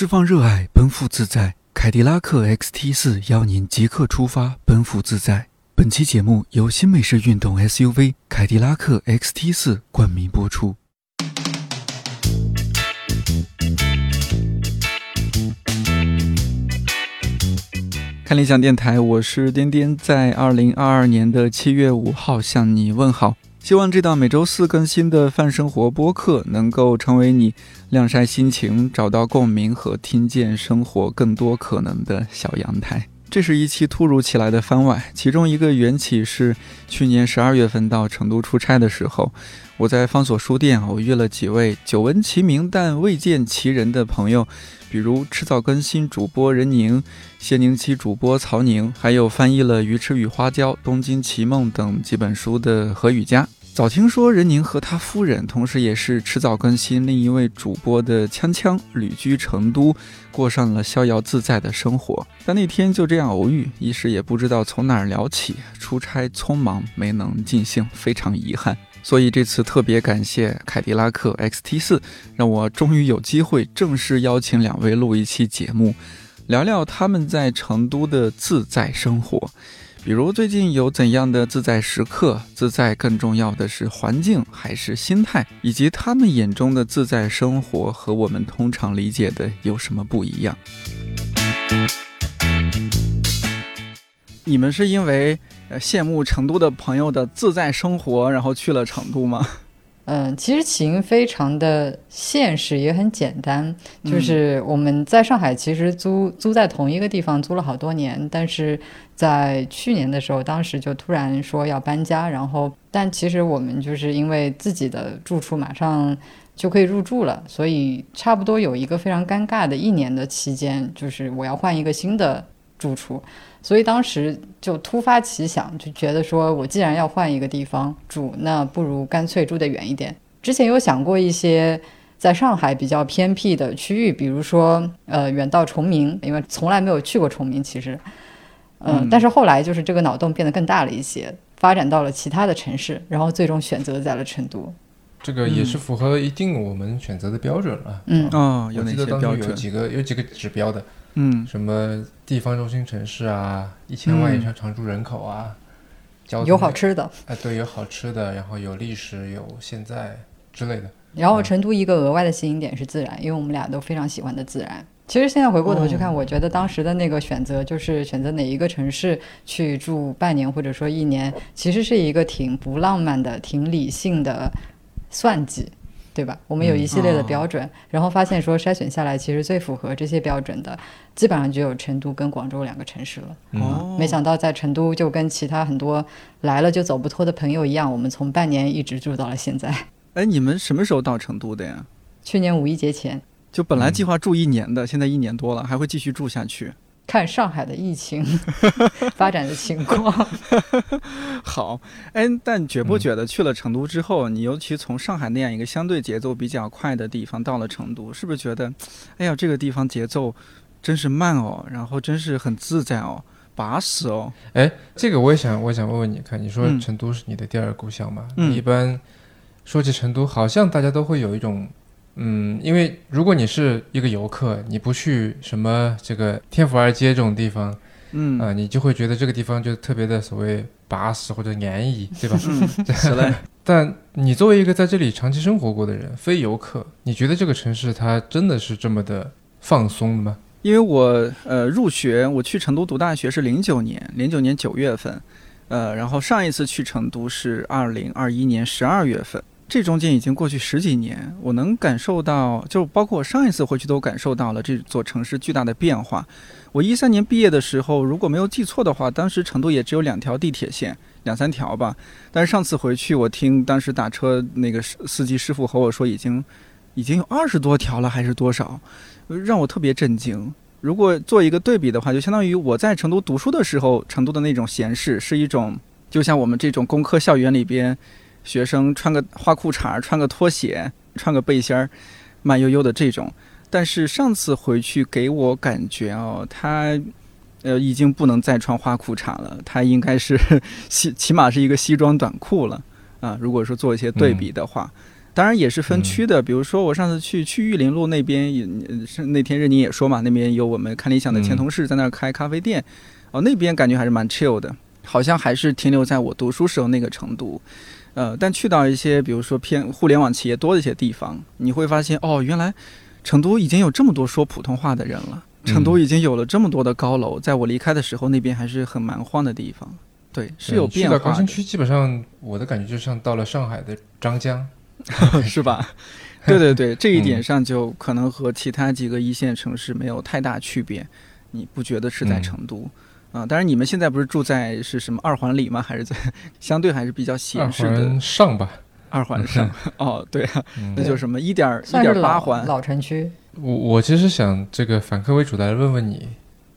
释放热爱，奔赴自在。凯迪拉克 XT 四邀您即刻出发，奔赴自在。本期节目由新美式运动 SUV 凯迪拉克 XT 四冠名播出。看理想电台，我是颠颠，在二零二二年的七月五号向你问好。希望这档每周四更新的泛生活播客能够成为你晾晒心情、找到共鸣和听见生活更多可能的小阳台。这是一期突如其来的番外，其中一个缘起是去年十二月份到成都出差的时候，我在方所书店偶遇了几位久闻其名但未见其人的朋友，比如迟早更新主播任宁、谢宁期主播曹宁，还有翻译了《鱼翅与花椒》《东京奇梦》等几本书的何雨佳。早听说任宁和他夫人，同时也是迟早更新另一位主播的锵锵，旅居成都，过上了逍遥自在的生活。但那天就这样偶遇，一时也不知道从哪儿聊起。出差匆忙，没能尽兴，非常遗憾。所以这次特别感谢凯迪拉克 XT 四，让我终于有机会正式邀请两位录一期节目，聊聊他们在成都的自在生活。比如最近有怎样的自在时刻？自在更重要的是环境还是心态？以及他们眼中的自在生活和我们通常理解的有什么不一样？你们是因为呃羡慕成都的朋友的自在生活，然后去了成都吗？嗯，其实起因非常的现实，也很简单，就是我们在上海其实租租在同一个地方租了好多年，但是在去年的时候，当时就突然说要搬家，然后但其实我们就是因为自己的住处马上就可以入住了，所以差不多有一个非常尴尬的一年的期间，就是我要换一个新的住处。所以当时就突发奇想，就觉得说我既然要换一个地方住，那不如干脆住得远一点。之前有想过一些在上海比较偏僻的区域，比如说呃远到崇明，因为从来没有去过崇明，其实，嗯，但是后来就是这个脑洞变得更大了一些，发展到了其他的城市，然后最终选择在了成都。这个也是符合一定我们选择的标准了。嗯哦，有哪些标准？有几个有几个指标的。嗯，什么地方中心城市啊，一千万以上常住人口啊，有好吃的，哎，对，有好吃的，然后有历史，有现在之类的。然后成都一个额外的吸引点是自然，因为我们俩都非常喜欢的自然。其实现在回过头去看，我觉得当时的那个选择，就是选择哪一个城市去住半年或者说一年，其实是一个挺不浪漫的、挺理性的算计。对吧？我们有一系列的标准，然后发现说筛选下来，其实最符合这些标准的，基本上就有成都跟广州两个城市了。哦，没想到在成都就跟其他很多来了就走不脱的朋友一样，我们从半年一直住到了现在。哎，你们什么时候到成都的呀？去年五一节前。就本来计划住一年的，现在一年多了，还会继续住下去。看上海的疫情 发展的情况。好，哎，但觉不觉得去了成都之后，你尤其从上海那样一个相对节奏比较快的地方到了成都，是不是觉得，哎呀，这个地方节奏真是慢哦，然后真是很自在哦，巴适哦。哎，这个我也想，我想问问你看，你说成都是你的第二故乡嘛？嗯。一般说起成都，好像大家都会有一种。嗯，因为如果你是一个游客，你不去什么这个天府二街这种地方，嗯啊，你就会觉得这个地方就特别的所谓巴适或者安逸，对吧？嗯，是的。但你作为一个在这里长期生活过的人，非游客，你觉得这个城市它真的是这么的放松的吗？因为我呃入学，我去成都读大学是零九年，零九年九月份，呃，然后上一次去成都是二零二一年十二月份。这中间已经过去十几年，我能感受到，就包括我上一次回去都感受到了这座城市巨大的变化。我一三年毕业的时候，如果没有记错的话，当时成都也只有两条地铁线，两三条吧。但是上次回去，我听当时打车那个司机师傅和我说，已经已经有二十多条了，还是多少，让我特别震惊。如果做一个对比的话，就相当于我在成都读书的时候，成都的那种闲适是一种，就像我们这种工科校园里边。学生穿个花裤衩，穿个拖鞋，穿个背心儿，慢悠悠的这种。但是上次回去给我感觉哦，他呃已经不能再穿花裤衩了，他应该是 西起码是一个西装短裤了啊。如果说做一些对比的话，当然也是分区的，比如说我上次去去玉林路那边，也是那天任宁也说嘛，那边有我们看理想的前同事在那儿开咖啡店，哦，那边感觉还是蛮 chill 的，好像还是停留在我读书时候那个程度。呃，但去到一些比如说偏互联网企业多的一些地方，你会发现哦，原来成都已经有这么多说普通话的人了，成都已经有了这么多的高楼，在我离开的时候，那边还是很蛮荒的地方。对，是有变化。去到高新区，基本上我的感觉就像到了上海的张江。是吧？对对对，这一点上就可能和其他几个一线城市没有太大区别。你不觉得是在成都啊？当然，你们现在不是住在是什么二环里吗？还是在相对还是比较闲适的上吧？二环上哦，对啊，那就什么一点一点八环老城区。我我其实想这个反客为主的来问问你，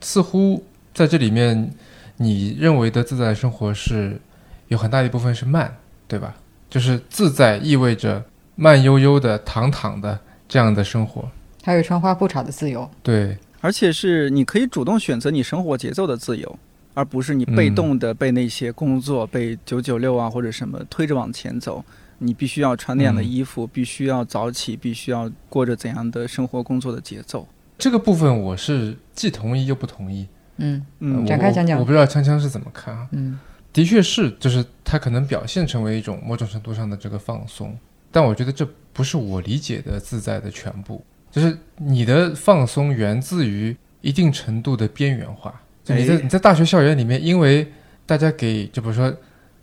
似乎在这里面，你认为的自在生活是有很大一部分是慢，对吧？就是自在意味着慢悠悠的、躺躺的这样的生活，还有穿花裤衩的自由。对，而且是你可以主动选择你生活节奏的自由，而不是你被动的被那些工作、被九九六啊或者什么推着往前走。你必须要穿那样的衣服，必须要早起，必须要过着怎样的生活工作的节奏。这个部分我是既同意又不同意。嗯嗯，展开讲讲。我不知道锵锵是怎么看啊？嗯。的确是，就是它可能表现成为一种某种程度上的这个放松，但我觉得这不是我理解的自在的全部。就是你的放松源自于一定程度的边缘化。就你在你在大学校园里面，因为大家给就比如说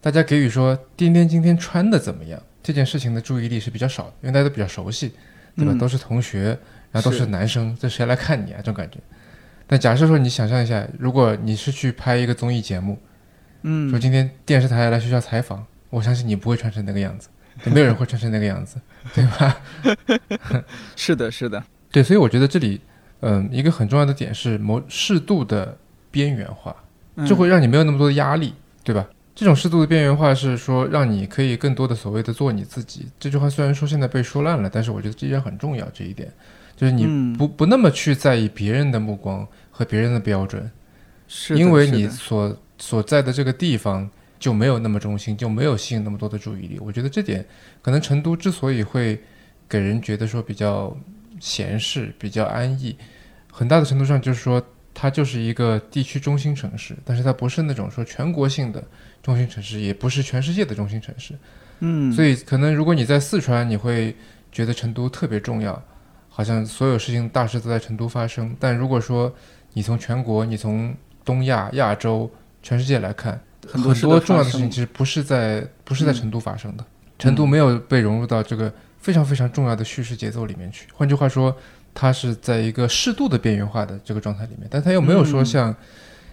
大家给予说颠颠今天穿的怎么样这件事情的注意力是比较少的，因为大家都比较熟悉，对吧？都是同学，然后都是男生，这谁来看你啊？这种感觉。但假设说你想象一下，如果你是去拍一个综艺节目。嗯，说今天电视台来学校采访，我相信你不会穿成那个样子，没有人会穿成那个样子，对吧？是的，是的，对，所以我觉得这里，嗯，一个很重要的点是某适度的边缘化，就会让你没有那么多的压力，对吧？这种适度的边缘化是说让你可以更多的所谓的做你自己。这句话虽然说现在被说烂了，但是我觉得依然很重要。这一点就是你不不那么去在意别人的目光和别人的标准，是因为你所。所在的这个地方就没有那么中心，就没有吸引那么多的注意力。我觉得这点可能成都之所以会给人觉得说比较闲适、比较安逸，很大的程度上就是说它就是一个地区中心城市，但是它不是那种说全国性的中心城市，也不是全世界的中心城市。嗯，所以可能如果你在四川，你会觉得成都特别重要，好像所有事情大事都在成都发生。但如果说你从全国，你从东亚、亚洲，全世界来看，很多重要的事情其实不是在不是在成都发生的，成都没有被融入到这个非常非常重要的叙事节奏里面去。换句话说，它是在一个适度的边缘化的这个状态里面，但它又没有说像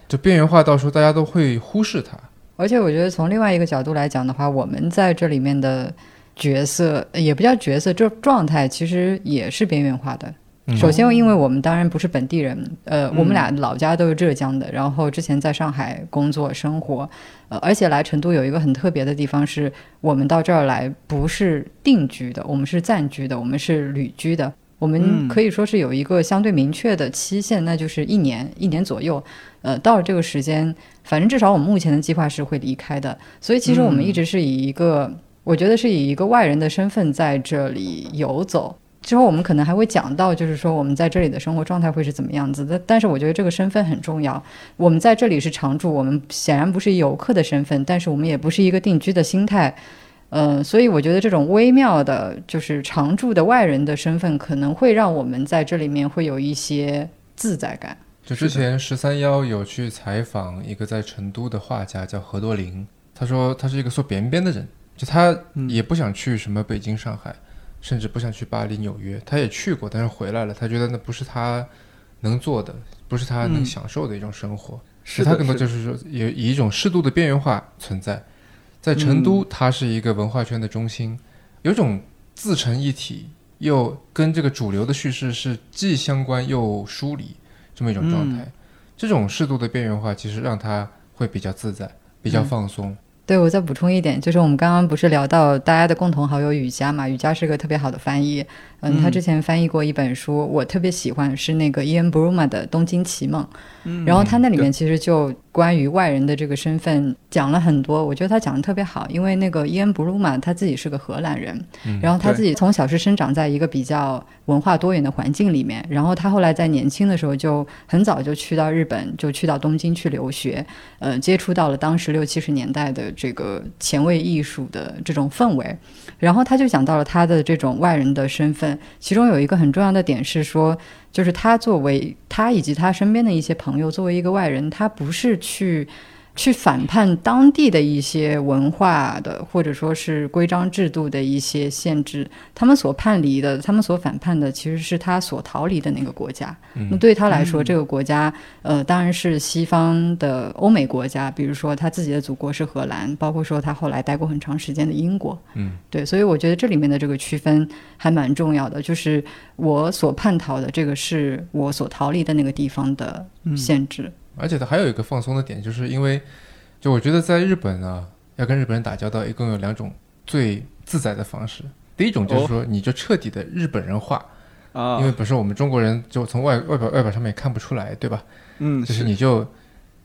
就边缘化到时候大家都会忽视它。而且我觉得从另外一个角度来讲的话，我们在这里面的角色也不叫角色，这状态其实也是边缘化的。首先，因为我们当然不是本地人，呃，我们俩老家都是浙江的，然后之前在上海工作生活，呃，而且来成都有一个很特别的地方，是我们到这儿来不是定居的，我们是暂居的，我们是旅居的，我们可以说是有一个相对明确的期限，那就是一年，一年左右，呃，到了这个时间，反正至少我们目前的计划是会离开的，所以其实我们一直是以一个，我觉得是以一个外人的身份在这里游走。之后我们可能还会讲到，就是说我们在这里的生活状态会是怎么样子的。但是我觉得这个身份很重要。我们在这里是常住，我们显然不是游客的身份，但是我们也不是一个定居的心态。嗯，所以我觉得这种微妙的，就是常住的外人的身份，可能会让我们在这里面会有一些自在感。就之前十三幺有去采访一个在成都的画家，叫何多林，他说他是一个说边边的人，就他也不想去什么北京、上海。甚至不想去巴黎、纽约，他也去过，但是回来了。他觉得那不是他能做的，不是他能享受的一种生活。是他更多就是说，有以一种适度的边缘化存在。在成都，它是一个文化圈的中心，有种自成一体，又跟这个主流的叙事是既相关又疏离这么一种状态。这种适度的边缘化，其实让他会比较自在，比较放松。对，我再补充一点，就是我们刚刚不是聊到大家的共同好友雨佳嘛？雨佳是个特别好的翻译，嗯，他之前翻译过一本书，我特别喜欢，是那个伊恩·布鲁玛的《东京奇梦》，然后他那里面其实就关于外人的这个身份讲了很多，我觉得他讲的特别好，因为那个伊恩·布鲁玛他自己是个荷兰人，嗯然后他自己从小是生长在一个比较文化多元的环境里面，然后他后来在年轻的时候就很早就去到日本，就去到东京去留学，呃，接触到了当时六七十年代的这个前卫艺术的这种氛围，然后他就讲到了他的这种外人的身份，其中有一个很重要的点是说，就是他作为他以及他身边的一些朋友，作为一个外人，他不是去去反叛当地的一些文化的，或者说是规章制度的一些限制，他们所叛离的，他们所反叛的，其实是他所逃离的那个国家。那对他来说，这个国家，呃，当然是西方的欧美国家，比如说他自己的祖国是荷兰，包括说他后来待过很长时间的英国。嗯，对，所以我觉得这里面的这个区分还蛮重要的，就是我所叛逃的这个是我所逃离的那个地方的限制。而且它还有一个放松的点，就是因为，就我觉得在日本啊，要跟日本人打交道，一共有两种最自在的方式。第一种就是说，你就彻底的日本人化，啊，因为本身我们中国人就从外外表外表上面也看不出来，对吧？嗯，就是你就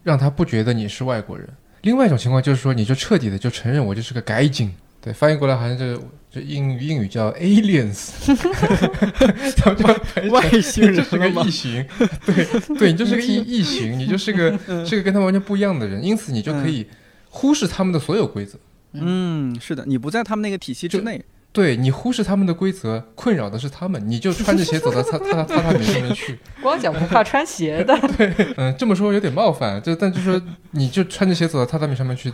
让他不觉得你是外国人。另外一种情况就是说，你就彻底的就承认我就是个改进，对，翻译过来好像就就英语英语叫 aliens，他们就翻译成外星人就是个异形，对对，你就是个异 异形，你就是个是个跟他们完全不一样的人，因此你就可以忽视他们的所有规则。嗯，是的，你不在他们那个体系之内。对你忽视他们的规则，困扰的是他们，你就穿着鞋走到榻榻榻榻米上面去。光脚不怕穿鞋的。对嗯，这么说有点冒犯，就但就说你就穿着鞋走到榻榻米上面去，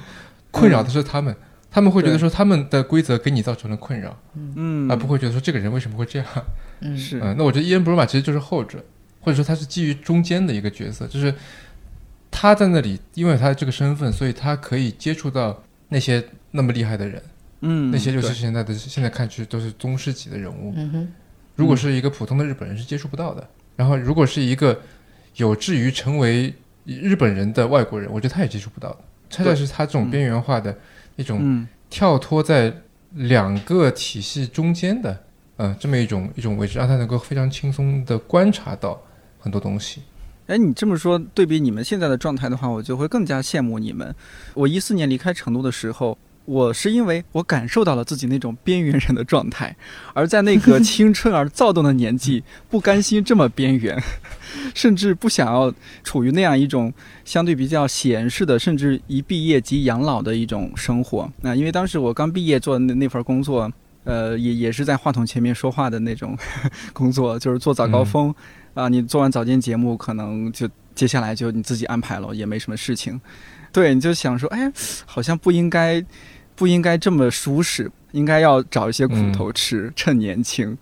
困扰的是他们，他们会觉得说他们的规则给你造成了困扰，嗯，而不会觉得说这个人为什么会这样。嗯，是。嗯，那我觉得伊恩·布鲁玛其实就是后者，或者说他是基于中间的一个角色，就是他在那里，因为他这个身份，所以他可以接触到那些那么厉害的人，嗯，那些六七对。十年代的现在看去都是宗师级的人物。嗯哼，如果是一个普通的日本人是接触不到的，然后如果是一个有志于成为日本人的外国人，我觉得他也接触不到的。恰恰是他这种边缘化的一种嗯跳脱在两个体系中间的，呃，这么一种一种位置，让他能够非常轻松的观察到很多东西。哎，你这么说，对比你们现在的状态的话，我就会更加羡慕你们。我一四年离开成都的时候，我是因为我感受到了自己那种边缘人的状态，而在那个青春而躁动的年纪，不甘心这么边缘，甚至不想要处于那样一种相对比较闲适的，甚至一毕业即养老的一种生活。那因为当时我刚毕业做的那那份工作。呃，也也是在话筒前面说话的那种 工作，就是做早高峰啊、你做完早间节目，可能就接下来就你自己安排了，也没什么事情。对，你就想说，哎，好像不应该，不应该这么舒适，应该要找一些苦头吃，趁年轻。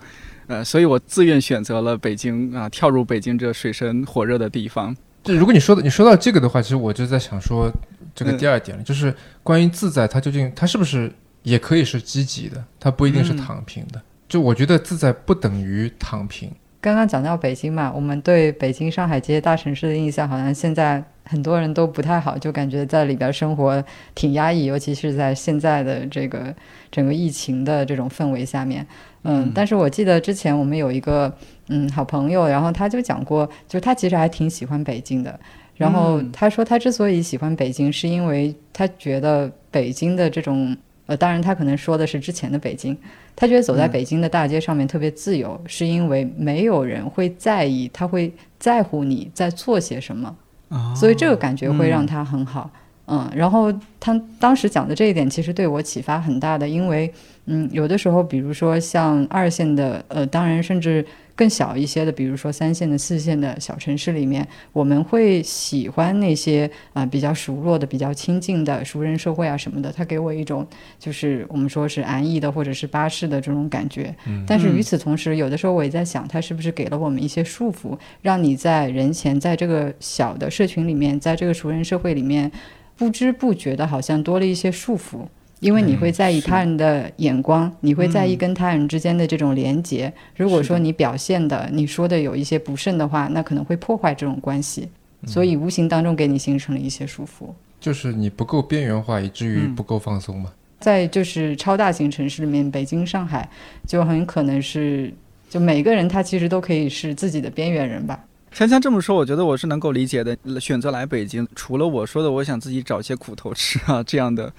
呃，所以我自愿选择了北京啊，跳入北京这水深火热的地方。就如果你说的你说到这个的话，其实我就在想说这个嗯第二点了，就是关于自在，它究竟它是不是也可以是积极的，它不一定是嗯躺平的。就我觉得自在不等于躺平。刚刚讲到北京嘛，我们对北京、上海这些大城市的印象，好像现在很多人都不太好，就感觉在里边生活挺压抑，尤其是在现在的这个整个疫情的这种氛围下面。嗯，嗯但是我记得之前我们有一个嗯好朋友，然后他就讲过，就他其实还挺喜欢北京的。然后嗯他说，他之所以喜欢北京，是因为他觉得北京的这种呃，当然他可能说的是之前的北京，他觉得走在嗯北京的大街上面特别自由，是因为没有人会在意，他会在乎你在做些什么，啊所以这个感觉会让他很好。嗯，然后他当时讲的这一点其实对我启发很大的，因为嗯，有的时候，比如说像二线的，呃，当然甚至更小一些的，比如说三线的、四线的小城市里面，我们会喜欢那些啊、比较熟络的、比较亲近的熟人社会啊什么的，它给我一种就是我们说是安逸的或者是巴适的这种感觉。嗯但是与此同时，有的时候我也在想，它是不是给了我们一些束缚，让你在人前，在这个小的社群里面，在这个熟人社会里面，不知不觉的好像多了一些束缚。因为你会在意他人的眼光，你会在意嗯跟他人之间的这种连结。如果说你表现的、你说的有一些不慎的话，那可能会破坏这种关系，所以无形当中给你形成了一些束缚。就是你不够边缘化，以至于嗯不够放松嘛。在就是超大型城市里面，北京、上海就很可能是，就每个人他其实都可以是自己的边缘人吧。香香这么说，我觉得我是能够理解的。选择来北京，除了我说的我想自己找些苦头吃啊这样的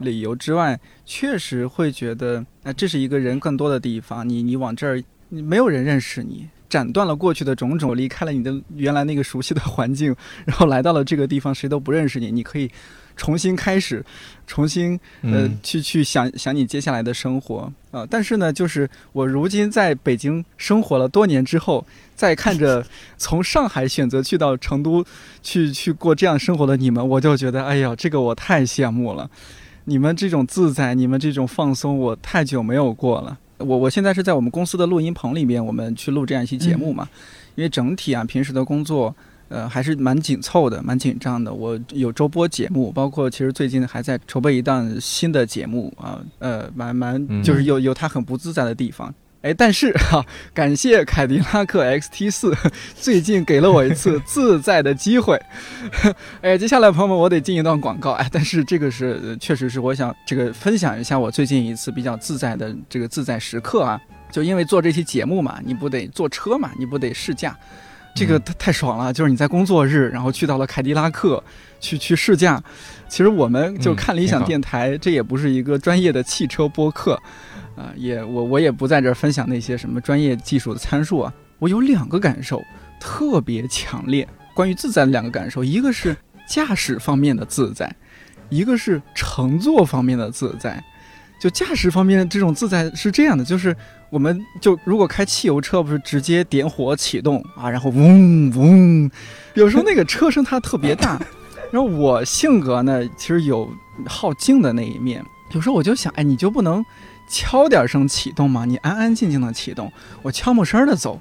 理由之外，确实会觉得，哎，这是一个人更多的地方。你你往这儿，你没有人认识你，斩断了过去的种种，离开了你的原来那个熟悉的环境，然后来到了这个地方，谁都不认识你，你可以。重新开始，重新呃去去想想你接下来的生活啊！但是呢，就是我如今在北京生活了多年之后，再看着 从上海选择去到成都去去过这样生活的你们，我就觉得哎呀，这个我太羡慕了！你们这种自在，你们这种放松，我太久没有过了。我我现在是在我们公司的录音棚里面，我们去录这样一期节目嘛，因为整体啊，平时的工作。呃，还是蛮紧凑的，蛮紧张的。我有周播节目，包括其实最近还在筹备一档新的节目啊，呃，蛮蛮就是有有它很不自在的地方。哎，但是 哈，感谢凯迪拉克 XT 四 最近给了我一次自在的机会。哎，接下来朋友们，我得进一段广告。哎，但是这个是确实是我想这个分享一下我最近一次比较自在的这个自在时刻啊。就因为做这期节目嘛，你不得坐车嘛，你不得试驾。这个太太爽了，就是你在工作日，然后去到了凯迪拉克，去去试驾。其实我们就看理想电台，这也不是一个专业的汽车播客，啊，也我我也不在这儿分享那些什么专业技术的参数啊。我有两个感受特别强烈，关于自在的两个感受，一个是驾驶方面的自在，一个是乘坐方面的自在。就驾驶方面这种自在是这样的，就是我们就如果开汽油车，不是直接点火启动啊，然后嗡嗡，有时候那个车声它特别大，然后我性格呢其实有好静的那一面，有时候我就想，哎，你就不能敲点声启动吗？你安安静静的启动，我悄没声的走。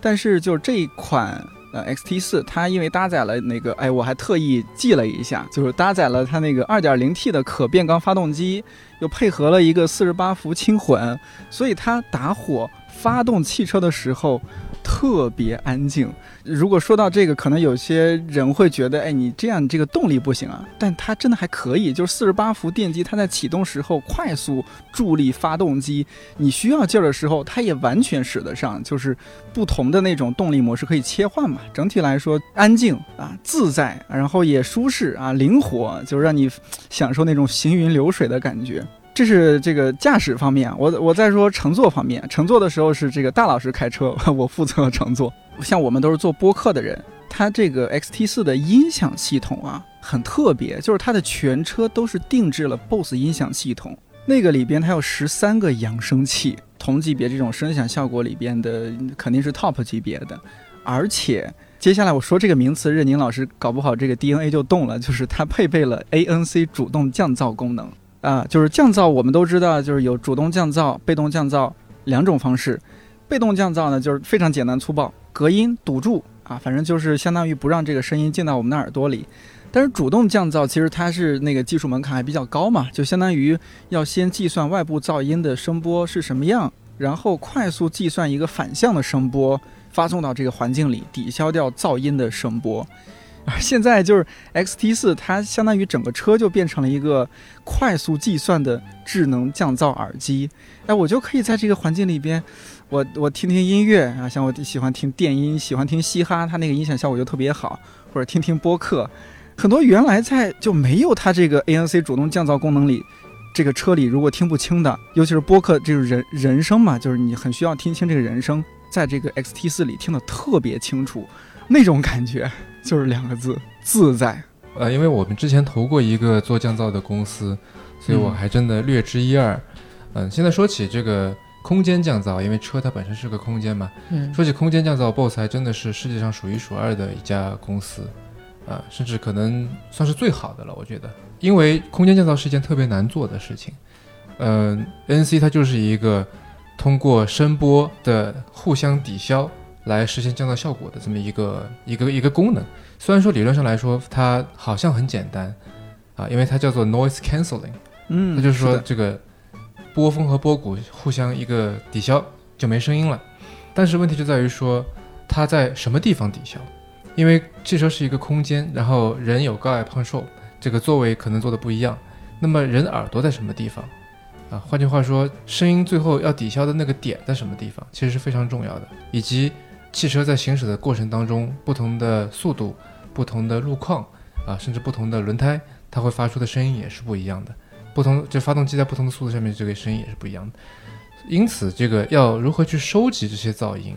但是就这一款。呃，X T 四它因为搭载了那个，哎，我还特意记了一下，就是搭载了它那个二点零 T 的可变缸发动机，又配合了一个四十八伏轻混，所以它打火发动汽车的时候。特别安静。如果说到这个，可能有些人会觉得，哎，你这样你这个动力不行啊。但它真的还可以，就是四十八伏电机，它在启动时候快速助力发动机，你需要劲儿的时候，它也完全使得上，就是不同的那种动力模式可以切换嘛。整体来说，安静啊，自在，然后也舒适啊，灵活，就让你享受那种行云流水的感觉。这是这个驾驶方面，我我再说乘坐方面。乘坐的时候是这个大老师开车，我负责乘坐。像我们都是做播客的人，它这个 XT 四的音响系统啊，很特别，就是它的全车都是定制了 BOSS 音响系统。那个里边它有十三个扬声器，同级别这种声响效果里边的肯定是 TOP 级别的。而且接下来我说这个名词，任宁老师搞不好这个 DNA 就动了，就是它配备了 ANC 主动降噪功能。啊，就是降噪，我们都知道，就是有主动降噪、被动降噪两种方式。被动降噪呢，就是非常简单粗暴，隔音堵住啊，反正就是相当于不让这个声音进到我们的耳朵里。但是主动降噪其实它是那个技术门槛还比较高嘛，就相当于要先计算外部噪音的声波是什么样，然后快速计算一个反向的声波发送到这个环境里，抵消掉噪音的声波。现在就是 X T 四，它相当于整个车就变成了一个快速计算的智能降噪耳机。哎，我就可以在这个环境里边，我我听听音乐啊，像我喜欢听电音，喜欢听嘻哈，它那个音响效果就特别好，或者听听播客，很多原来在就没有它这个 A N C 主动降噪功能里，这个车里如果听不清的，尤其是播客这种人人声嘛，就是你很需要听清这个人声，在这个 X T 四里听得特别清楚，那种感觉。就是两个字，自在。呃，因为我们之前投过一个做降噪的公司，所以我还真的略知一二。嗯，现在说起这个空间降噪，因为车它本身是个空间嘛。嗯。说起空间降噪，BOSS 还真的是世界上数一数二的一家公司，啊，甚至可能算是最好的了，我觉得。因为空间降噪是一件特别难做的事情。嗯，NC 它就是一个通过声波的互相抵消。来实现降噪效果的这么一个一个一个功能，虽然说理论上来说它好像很简单啊，因为它叫做 noise cancelling，嗯，那就是说这个波峰和波谷互相一个抵消就没声音了。但是问题就在于说它在什么地方抵消？因为汽车是一个空间，然后人有高矮胖瘦，这个座位可能坐的不一样。那么人耳朵在什么地方？啊，换句话说，声音最后要抵消的那个点在什么地方，其实是非常重要的，以及。汽车在行驶的过程当中，不同的速度、不同的路况啊，甚至不同的轮胎，它会发出的声音也是不一样的。不同，这发动机在不同的速度下面，这个声音也是不一样的。因此，这个要如何去收集这些噪音，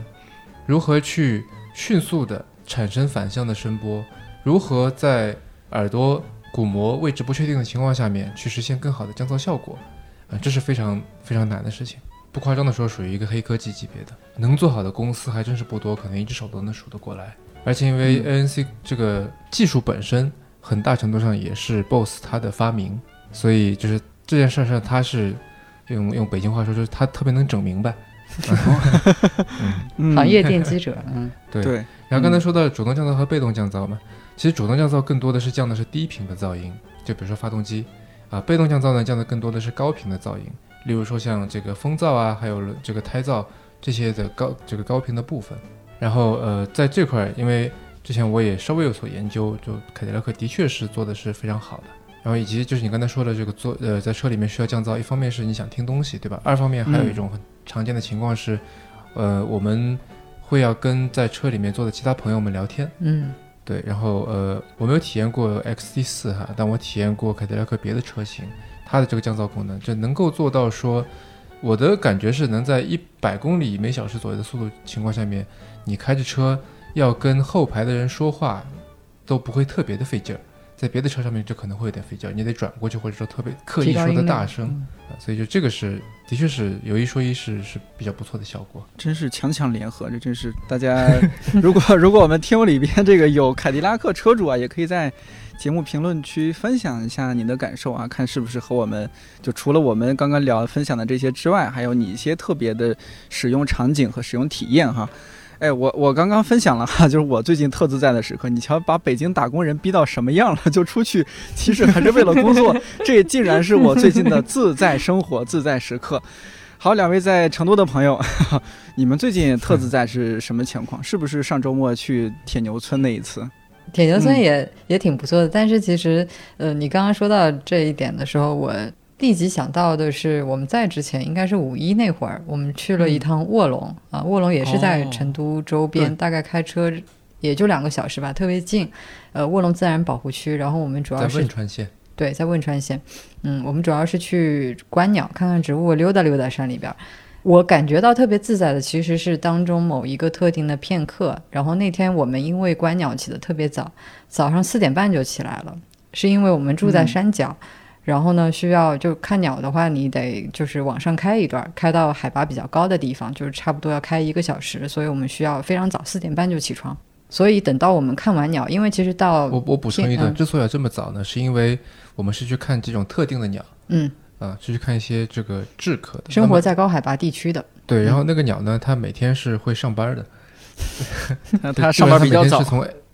如何去迅速的产生反向的声波，如何在耳朵鼓膜位置不确定的情况下面去实现更好的降噪效果，啊，这是非常非常难的事情。不夸张的说，属于一个黑科技级别的，能做好的公司还真是不多，可能一只手都能数得过来。而且因为 ANC 这个技术本身，很大程度上也是 BOSS 他的发明，所以就是这件事上，他是用用北京话说，就是他特别能整明白。嗯行业奠基者，嗯，对。对，然后刚才说到主动降噪和被动降噪嘛，其实主动降噪更多的是降的是低频的噪音，就比如说发动机啊，被动降噪呢降的更多的是高频的噪音，例如说像这个风噪啊，还有这个胎噪这些的高这个高频的部分。然后呃，在这块儿，因为之前我也稍微有所研究，就凯迪拉克的确是做的是非常好的。然后以及就是你刚才说的这个做呃在车里面需要降噪，一方面是你想听东西，对吧？二方面还有一种很常见的情况是，呃，我们会要跟在车里面坐的其他朋友们聊天，嗯对，然后呃，我没有体验过 XT 四哈，但我体验过凯迪拉克别的车型，它的这个降噪功能就能够做到说，我的感觉是能在一百公里每小时左右的速度情况下面，你开着车要跟后排的人说话都不会特别的费劲儿，在别的车上面就可能会有点费劲儿，你得转过去或者说特别刻意说的大声，所以就这个是的确是有一说一是是比较不错的效果。真是强强联合，这真是大家。如果 如果我们听友里边这个有凯迪拉克车主啊，也可以在节目评论区分享一下你的感受啊，看是不是和我们就除了我们刚刚聊分享的这些之外，还有你一些特别的使用场景和使用体验哈。哎，我我刚刚分享了哈，就是我最近特自在的时刻。你瞧，把北京打工人逼到什么样了，就出去，其实还是为了工作。这竟然是我最近的自在生活、自在时刻。好，两位在成都的朋友，你们最近特自在是什么情况？是不是上周末去铁牛村那一次？铁牛村嗯。也、也挺不错的，但是其实，呃，你刚刚说到这一点的时候，我立即想到的是，我们在之前应该是五一那会儿，我们去了一趟卧龙、啊，卧龙也是在哦成都周边，对。大概开车也就两个小时吧，特别近。呃，卧龙自然保护区，然后我们主要是汶川县，对，在汶川县，嗯，我们主要是去观鸟，看看植物，溜达溜达山里边儿。我感觉到特别自在的，其实是当中某一个特定的片刻。然后那天我们因为观鸟起得特别早，早上四点半就起来了，是因为我们住在嗯山脚，然后呢需要就看鸟的话，你得就是往上开一段，开到海拔比较高的地方，就是差不多要开一个小时，所以我们需要非常早，四点半就起床。所以等到我们看完鸟，因为其实到我我补充一段，嗯之所以要这么早呢，是因为我们是去看这种特定的鸟嗯啊，就去看一些这个智科的。生活在高海拔地区的，对，然后那个鸟呢，它每天是会上班的，那他上班比较早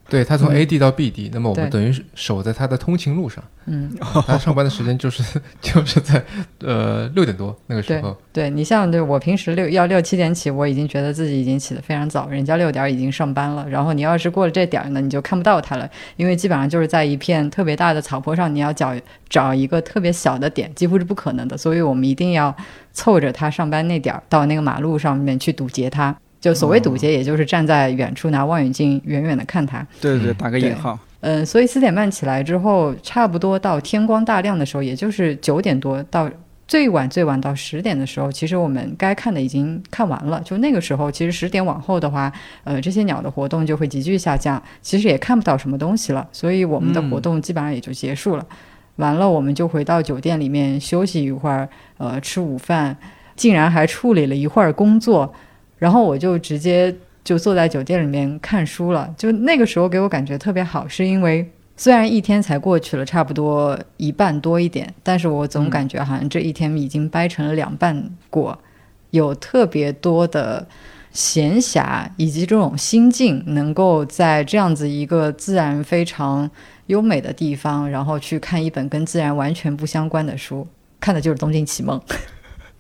对他从嗯 A 地到 B 地，那么我们等于是守在他的通勤路上，嗯。他上班的时间就是就是在呃六点多那个时候，对你像对我平时六要六七点起，我已经觉得自己已经起得非常早，人家六点已经上班了。然后你要是过了这点儿呢，你就看不到他了，因为基本上就是在一片特别大的草坡上，你要找找一个特别小的点，几乎是不可能的。所以我们一定要凑着他上班那点儿到那个马路上面去堵截他。就所谓堵截，也就是站在远处拿望远镜远远的看它。对对打个引号。嗯，所以四点半起来之后，差不多到天光大亮的时候，也就是九点多到最晚最晚到十点的时候，其实我们该看的已经看完了。就那个时候，其实十点往后的话，呃，这些鸟的活动就会急剧下降，其实也看不到什么东西了，所以我们的活动基本上也就结束了。完了，我们就回到酒店里面休息一会儿，呃，吃午饭，竟然还处理了一会儿工作，然后我就直接就坐在酒店里面看书了。就那个时候给我感觉特别好，是因为虽然一天才过去了差不多一半多一点，但是我总嗯感觉好像这一天已经掰成了两半过，有特别多的。闲暇以及这种心境，能够在这样子一个自然非常优美的地方，然后去看一本跟自然完全不相关的书，看的就是《东京奇梦》。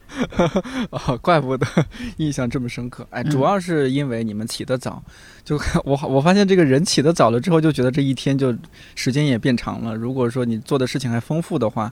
哦，怪不得 印象这么深刻。哎，嗯主要是因为你们起得早，就 我我发现这个人起得早了之后，就觉得这一天就时间也变长了。如果说你做的事情还丰富的话，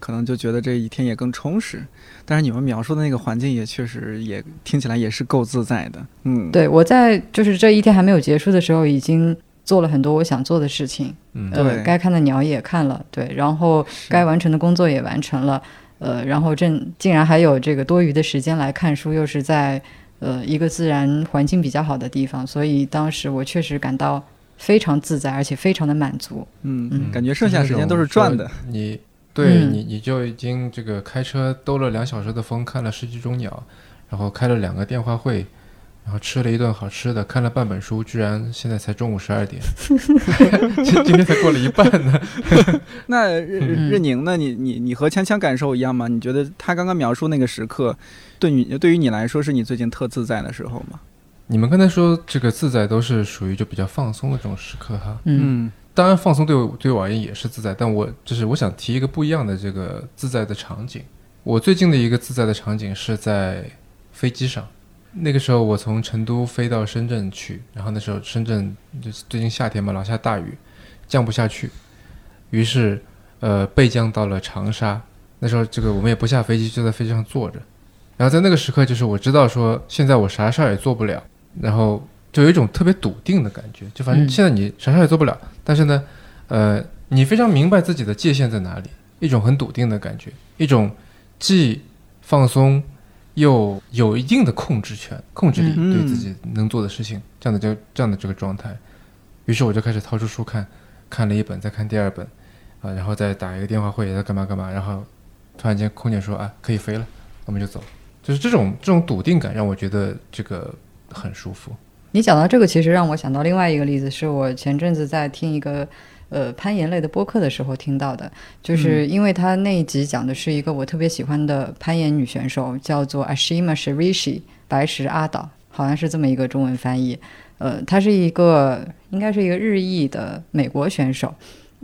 可能就觉得这一天也更充实。但是你们描述的那个环境也确实也听起来也是够自在的，嗯，对我在就是这一天还没有结束的时候，已经做了很多我想做的事情，嗯对呃，该看的鸟也看了，对，然后该完成的工作也完成了，呃，然后正竟然还有这个多余的时间来看书，又是在呃一个自然环境比较好的地方，所以当时我确实感到非常自在，而且非常的满足。嗯，嗯感觉剩下时间都是赚的，你对嗯你你就已经这个开车兜了两小时的风，看了十几种鸟，然后开了两个电话会，然后吃了一顿好吃的，看了半本书，居然现在才中午十二点，今今天才过了一半呢。那任嗯任宁呢？你你你和锵锵感受一样吗？你觉得他刚刚描述那个时刻，对你对于你来说是你最近特自在的时候吗？你们刚才说这个自在都是属于就比较放松的这种时刻哈，嗯当然放松对我对我而言也是自在，但我就是我想提一个不一样的这个自在的场景。我最近的一个自在的场景是在飞机上，那个时候我从成都飞到深圳去，然后那时候深圳就是最近夏天嘛，老下大雨，降不下去，于是呃备降到了长沙。那时候这个我们也不下飞机，就在飞机上坐着。然后在那个时刻，就是我知道说现在我啥事儿也做不了，然后就有一种特别笃定的感觉，就反正嗯现在你啥事儿也做不了，但是呢，呃，你非常明白自己的界限在哪里，一种很笃定的感觉，一种既放松又有一定的控制权、控制力，嗯对自己能做的事情，这样的这这样的这个状态。于是我就开始掏出书看，看了一本，再看第二本，啊，然后再打一个电话会，再干嘛干嘛，然后突然间空姐说啊可以飞了，我们就走。就是这种这种笃定感让我觉得这个很舒服。你讲到这个，其实让我想到另外一个例子，是我前阵子在听一个呃攀岩类的播客的时候听到的，就是因为他那一集讲的是一个我特别喜欢的攀岩女选手，叫做 Ashima Shirishi 白石阿岛，好像是这么一个中文翻译。呃，她是一个应该是一个日裔的美国选手。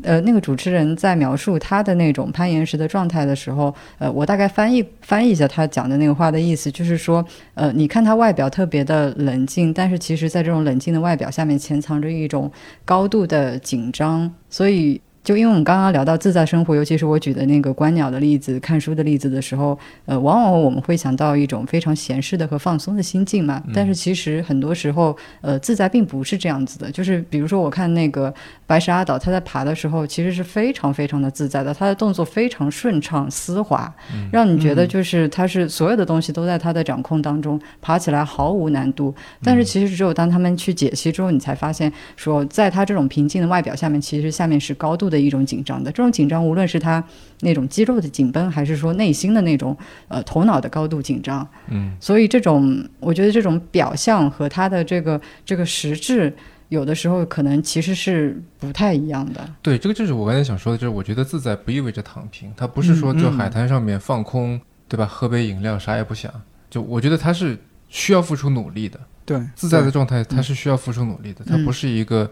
呃，那个主持人在描述他的那种攀岩时的状态的时候，呃，我大概翻译翻译一下他讲的那个话的意思，就是说，呃，你看他外表特别的冷静，但是其实在这种冷静的外表下面潜藏着一种高度的紧张，所以。就因为我们刚刚聊到自在生活，尤其是我举的那个观鸟的例子、看书的例子的时候，呃，往往我们会想到一种非常闲适的和放松的心境嘛。但是其实很多时候，呃，自在并不是这样子的。就是比如说，我看那个白石阿岛，他在爬的时候，其实是非常非常的自在的，他的动作非常顺畅丝滑，让你觉得就是他是所有的东西都在他的掌控当中，爬起来毫无难度。但是其实只有当他们去解析之后，你才发现说，在他这种平静的外表下面，其实下面是高度的一种紧张的。这种紧张，无论是他那种肌肉的紧绷，还是说内心的那种呃头脑的高度紧张，嗯，所以这种我觉得这种表象和他的这个这个实质。有的时候可能其实是不太一样的，对，这个就是我刚才想说的，就是我觉得自在不意味着躺平，它不是说就海滩上面放空，对吧？喝杯饮料啥也不想，就我觉得它是需要付出努力的。对，自在的状态，它是需要付出努力的，它嗯不是一个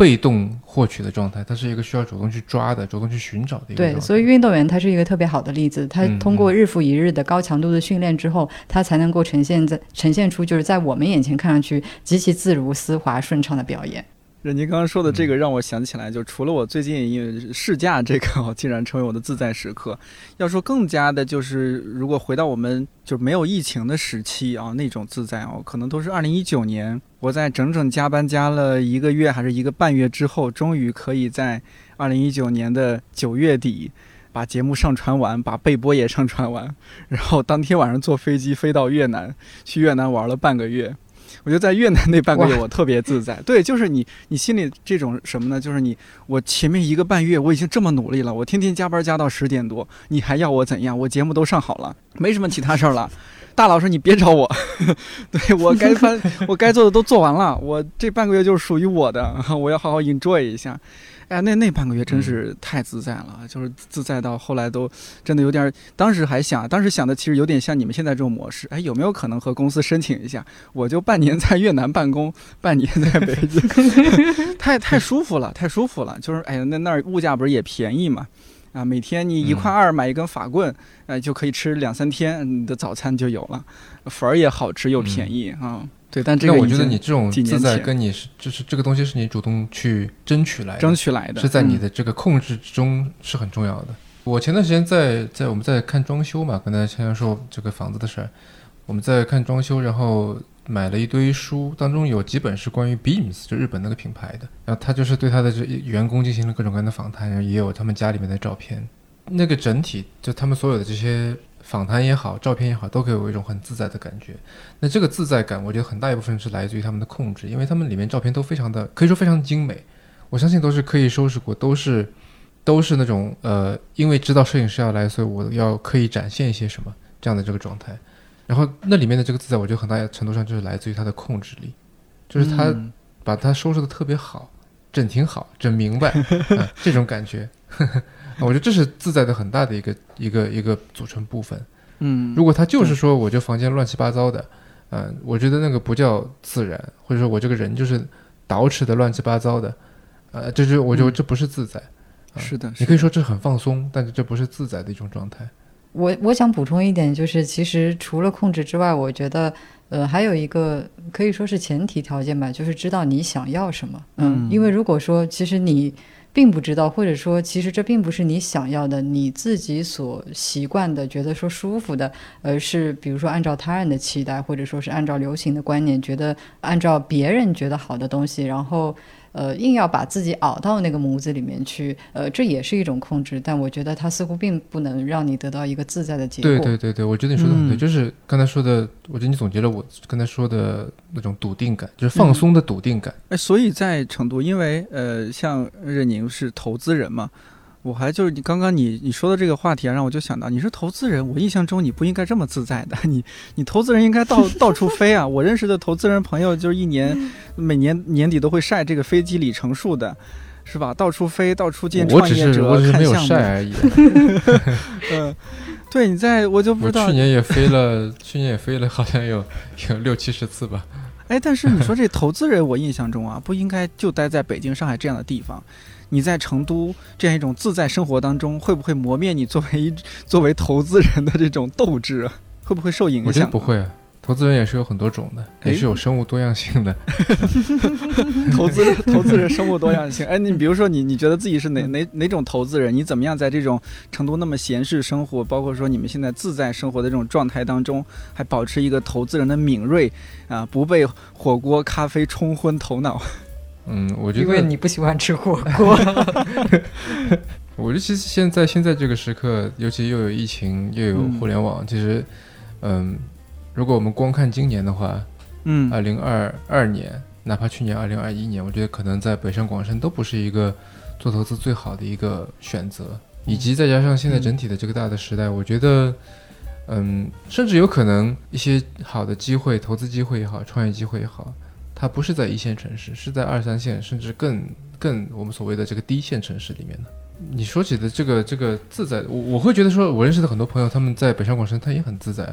被动获取的状态，它是一个需要主动去抓的、主动去寻找的一个状对，态。所以运动员他是一个特别好的例子，他嗯通过日复一日的高强度的训练之后，他才能够呈现在呈现出就是在我们眼前看上去极其自如、丝滑、顺畅的表演。任宁刚刚说的嗯这个让我想起来，就除了我最近因为试驾这个，哦竟然成为我的自在时刻。要说更加的，就是如果回到我们就没有疫情的时期啊，那种自在哦，可能都是二零一九年，我在整整加班加了一个月还是一个半月之后，终于可以在二零一九年的九月底。把节目上传完，把备播也上传完，然后当天晚上坐飞机飞到越南，去越南玩了半个月。我觉得在越南那半个月我特别自在，对，就是你你心里这种什么呢？就是你我前面一个半月我已经这么努力了，我天天加班加到十点多，你还要我怎样？我节目都上好了，没什么其他事儿了。大老师你别找我，对我该翻我该做的都做完了，我这半个月就是属于我的，我要好好 enjoy 一下。哎，那那半个月真是太自在了，就是自在到后来都真的有点儿，当时还想，当时想的其实有点像你们现在这种模式，哎，有没有可能和公司申请一下，我就半年在越南办公，半年在北京，太太舒服了，太舒服了，就是哎呀，那那儿物价不是也便宜嘛，啊，每天你一块二买一根法棍，哎、就可以吃两三天，你的早餐就有了，粉儿也好吃又便宜、啊。对，但这个那我觉得你这种自在跟你是，就是这个东西是你主动去争取来的，争取来的，是在你嗯的这个控制之中是很重要的。我前段时间在在我们在看装修嘛，跟大家先先说这个房子的事儿。我们在看装修，然后买了一堆书，当中有几本是关于 Beams，就日本那个品牌的。然后他就是对他的这员工进行了各种各样的访谈，然后也有他们家里面的照片。那个整体就他们所有的这些访谈也好，照片也好，都给我一种很自在的感觉。那这个自在感，我觉得很大一部分是来自于他们的控制，因为他们里面照片都非常的可以说非常精美。我相信都是刻意收拾过，都是。都是那种呃，因为知道摄影师要来，所以我要刻意展现一些什么这样的这个状态。然后那里面的这个自在，我觉得很大程度上就是来自于他的控制力，就是他把它收拾的特别好，整挺好，整明白，这种感觉，我觉得这是自在的很大的一个一个一个组成部分。嗯，如果他就是说我这房间乱七八糟的，嗯，我觉得那个不叫自然，或者说我这个人就是捯饬的乱七八糟的，呃，这就我就这不是自在。是的，你可以说这很放松，但是这不是自在的一种状态。我我想补充一点，就是其实除了控制之外，我觉得呃还有一个可以说是前提条件吧，就是知道你想要什么。嗯，因为如果说其实你并不知道，或者说其实这并不是你想要的，你自己所习惯的，觉得说舒服的，而是比如说按照他人的期待，或者说是按照流行的观念，觉得按照别人觉得好的东西，然后。呃，硬要把自己熬到那个模子里面去，呃，这也是一种控制，但我觉得它似乎并不能让你得到一个自在的结果。对对对对，我觉得你说的很对，就是刚才说的，我觉得你总结了我刚才说的那种笃定感，就是放松的笃定感。哎，所以在成都，因为呃，像任宁是投资人嘛。我还就是你刚刚你你说的这个话题啊，让我就想到你是投资人，我印象中你不应该这么自在的，你你投资人应该到到处飞啊！我认识的投资人朋友就是一年每年年底都会晒这个飞机里程数的，是吧？到处飞，到处见创业者，看项目而已。嗯，对，你在我就不知道。去年也飞了，去年也飞了，好像有有六七十次吧。哎，但是你说 这投资人，我印象中啊，不应该就待在北京、上海这样的地方。你在成都这样一种自在生活当中，会不会磨灭你作为一 作为投资人的这种斗志？会不会受影响？我觉得不会啊，投资人也是有很多种的，也是有生物多样性的。投资投资人生物多样性，哎，你比如说你你觉得自己是哪哪哪种投资人？你怎么样在这种成都那么闲适生活，包括说你们现在自在生活的这种状态当中，还保持一个投资人的敏锐啊，不被火锅咖啡冲昏头脑？嗯，我觉得因为你不喜欢吃火锅。我觉得其实现在现在这个时刻，尤其又有疫情，又有互联网，其实，嗯，如果我们光看今年的话，嗯，二零二二年，哪怕去年二零二一年，我觉得可能在北上广深都不是一个做投资最好的一个选择，以及再加上现在整体的这个大的时代，我觉得，嗯，甚至有可能一些好的机会，投资机会也好，创业机会也好。它不是在一线城市，是在二三线，甚至更更我们所谓的这个低线城市里面的。你说起的这个这个自在，我我会觉得说，我认识的很多朋友，他们在北上广深，他也很自在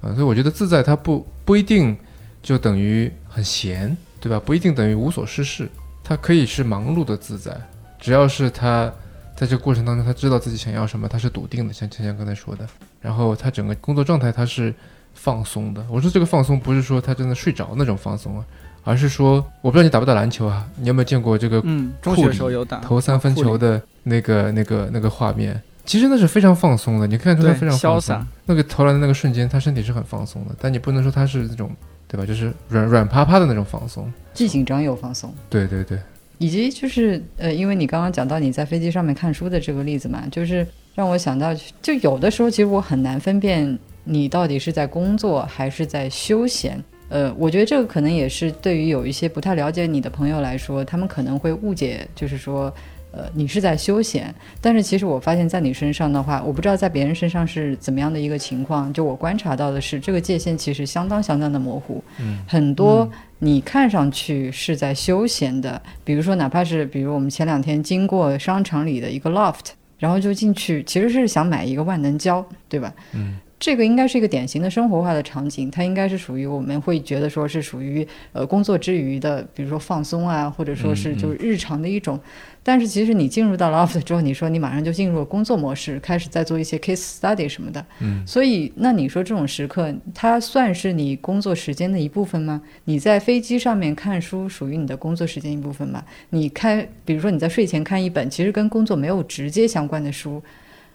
啊。所以我觉得自在，它不不一定就等于很闲，对吧？不一定等于无所事事，它可以是忙碌的自在，只要是他在这个过程当中，他知道自己想要什么，他是笃定的，像芊芊刚才说的。然后他整个工作状态，他是放松的。我说这个放松，不是说他真的睡着那种放松啊。而是说，我不知道你打不打篮球啊？你有没有见过这个？嗯，中学时候有打投三分球的那个、那个、那个画面。其实那是非常放松的，你看出他非常潇洒。那个投篮的那个瞬间，他身体是很放松的。但你不能说他是那种，对吧？就是软软趴趴的那种放松。既紧张又放松。对对对。以及就是呃，因为你刚刚讲到你在飞机上面看书的这个例子嘛，就是让我想到，就有的时候其实我很难分辨你到底是在工作还是在休闲。呃，我觉得这个可能也是对于有一些不太了解你的朋友来说，他们可能会误解，就是说，呃，你是在休闲。但是其实我发现，在你身上的话，我不知道在别人身上是怎么样的一个情况。就我观察到的是，这个界限其实相当相当的模糊。嗯，很多你看上去是在休闲的，比如说哪怕是比如我们前两天经过商场里的一个 loft，然后就进去，其实是想买一个万能胶，对吧？嗯。这个应该是一个典型的生活化的场景，它应该是属于我们会觉得说是属于呃工作之余的，比如说放松啊，或者说是就是日常的一种。但是其实你进入到 loft 之后，你说你马上就进入了工作模式，开始在做一些 case study 什么的。嗯。所以那你说这种时刻，它算是你工作时间的一部分吗？你在飞机上面看书属于你的工作时间一部分吗？你看，比如说你在睡前看一本其实跟工作没有直接相关的书。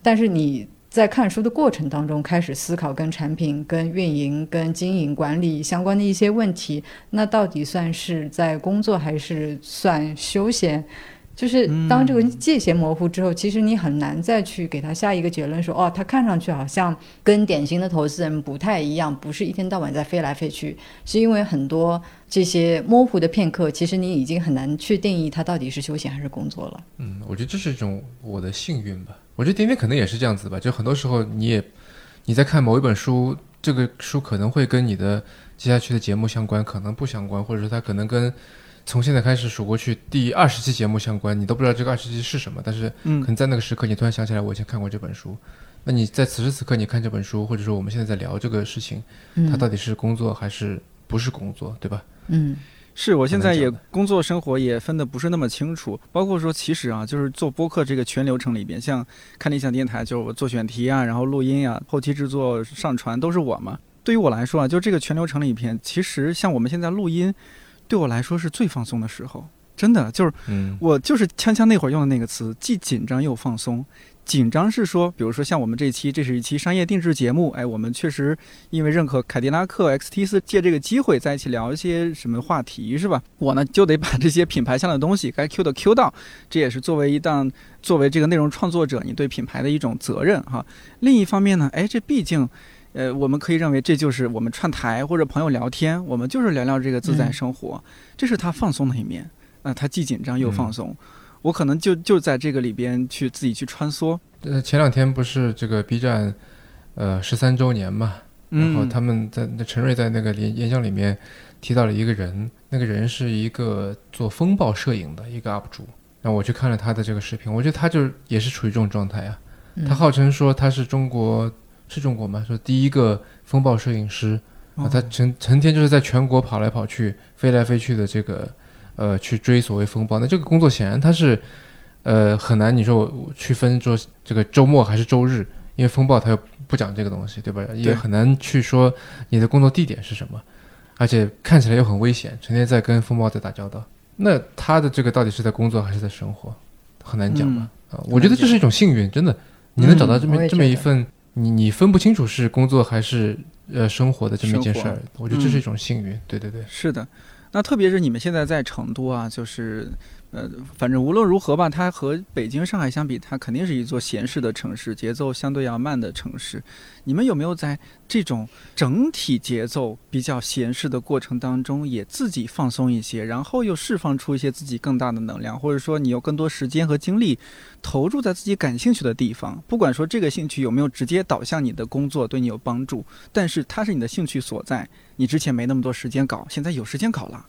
但是你在看书的过程当中开始思考跟产品、跟运营、跟经营管理相关的一些问题，那到底算是在工作还是算休闲？就是当这个界限模糊之后，其实你很难再去给他下一个结论，说哦，他看上去好像跟典型的投资人不太一样，不是一天到晚在飞来飞去，是因为很多这些模糊的片刻，其实你已经很难去定义他到底是休闲还是工作了。嗯，我觉得这是一种我的幸运吧。我觉得点点可能也是这样子吧，就很多时候你也你在看某一本书，这个书可能会跟你的接下去的节目相关，可能不相关，或者说它可能跟。从现在开始数过去，第二十期节目相关，你都不知道这个二十期是什么，但是可能在那个时刻，你突然想起来，我以前看过这本书。那你在此时此刻，你看这本书，或者说我们现在在聊这个事情，它到底是工作还是不是工作，对吧？嗯，是我现在也工作生活也分得不是那么清楚，包括说其实啊，就是做播客这个全流程里边，像看理想电台，就是我做选题啊，然后录音啊，后期制作、上传都是我嘛。对于我来说啊，就这个全流程里边，其实像我们现在录音。对我来说是最放松的时候，真的就是，我就是锵锵那会儿用的那个词，既紧张又放松。紧张是说，比如说像我们这期，这是一期商业定制节目，哎，我们确实因为认可凯迪拉克 XT 四，借这个机会在一起聊一些什么话题，是吧？我呢就得把这些品牌向的东西该 Q 的 Q 到，这也是作为一档作为这个内容创作者，你对品牌的一种责任哈。另一方面呢，哎，这毕竟。呃，我们可以认为这就是我们串台或者朋友聊天，我们就是聊聊这个自在生活，这是他放松的一面。呃，他既紧张又放松，我可能就就在这个里边去自己去穿梭。呃，前两天不是这个 B 站，呃，十三周年嘛，然后他们在那陈瑞在那个演演讲里面提到了一个人，那个人是一个做风暴摄影的一个 UP 主，然后我去看了他的这个视频，我觉得他就也是处于这种状态啊，他号称说他是中国。是中国吗？说第一个风暴摄影师啊，他成成天就是在全国跑来跑去、飞来飞去的这个，呃，去追所谓风暴。那这个工作显然他是，呃，很难你说我区分说这个周末还是周日，因为风暴他又不讲这个东西，对吧？也很难去说你的工作地点是什么，而且看起来又很危险，成天在跟风暴在打交道。那他的这个到底是在工作还是在生活，很难讲吧？啊，我觉得这是一种幸运，真的，你能找到这么这么一份。你你分不清楚是工作还是呃生活的这么一件事儿，我觉得这是一种幸运。对对对，是的。那特别是你们现在在成都啊，就是。呃，反正无论如何吧，它和北京、上海相比，它肯定是一座闲适的城市，节奏相对要慢的城市。你们有没有在这种整体节奏比较闲适的过程当中，也自己放松一些，然后又释放出一些自己更大的能量，或者说你有更多时间和精力投入在自己感兴趣的地方？不管说这个兴趣有没有直接导向你的工作，对你有帮助，但是它是你的兴趣所在。你之前没那么多时间搞，现在有时间搞了。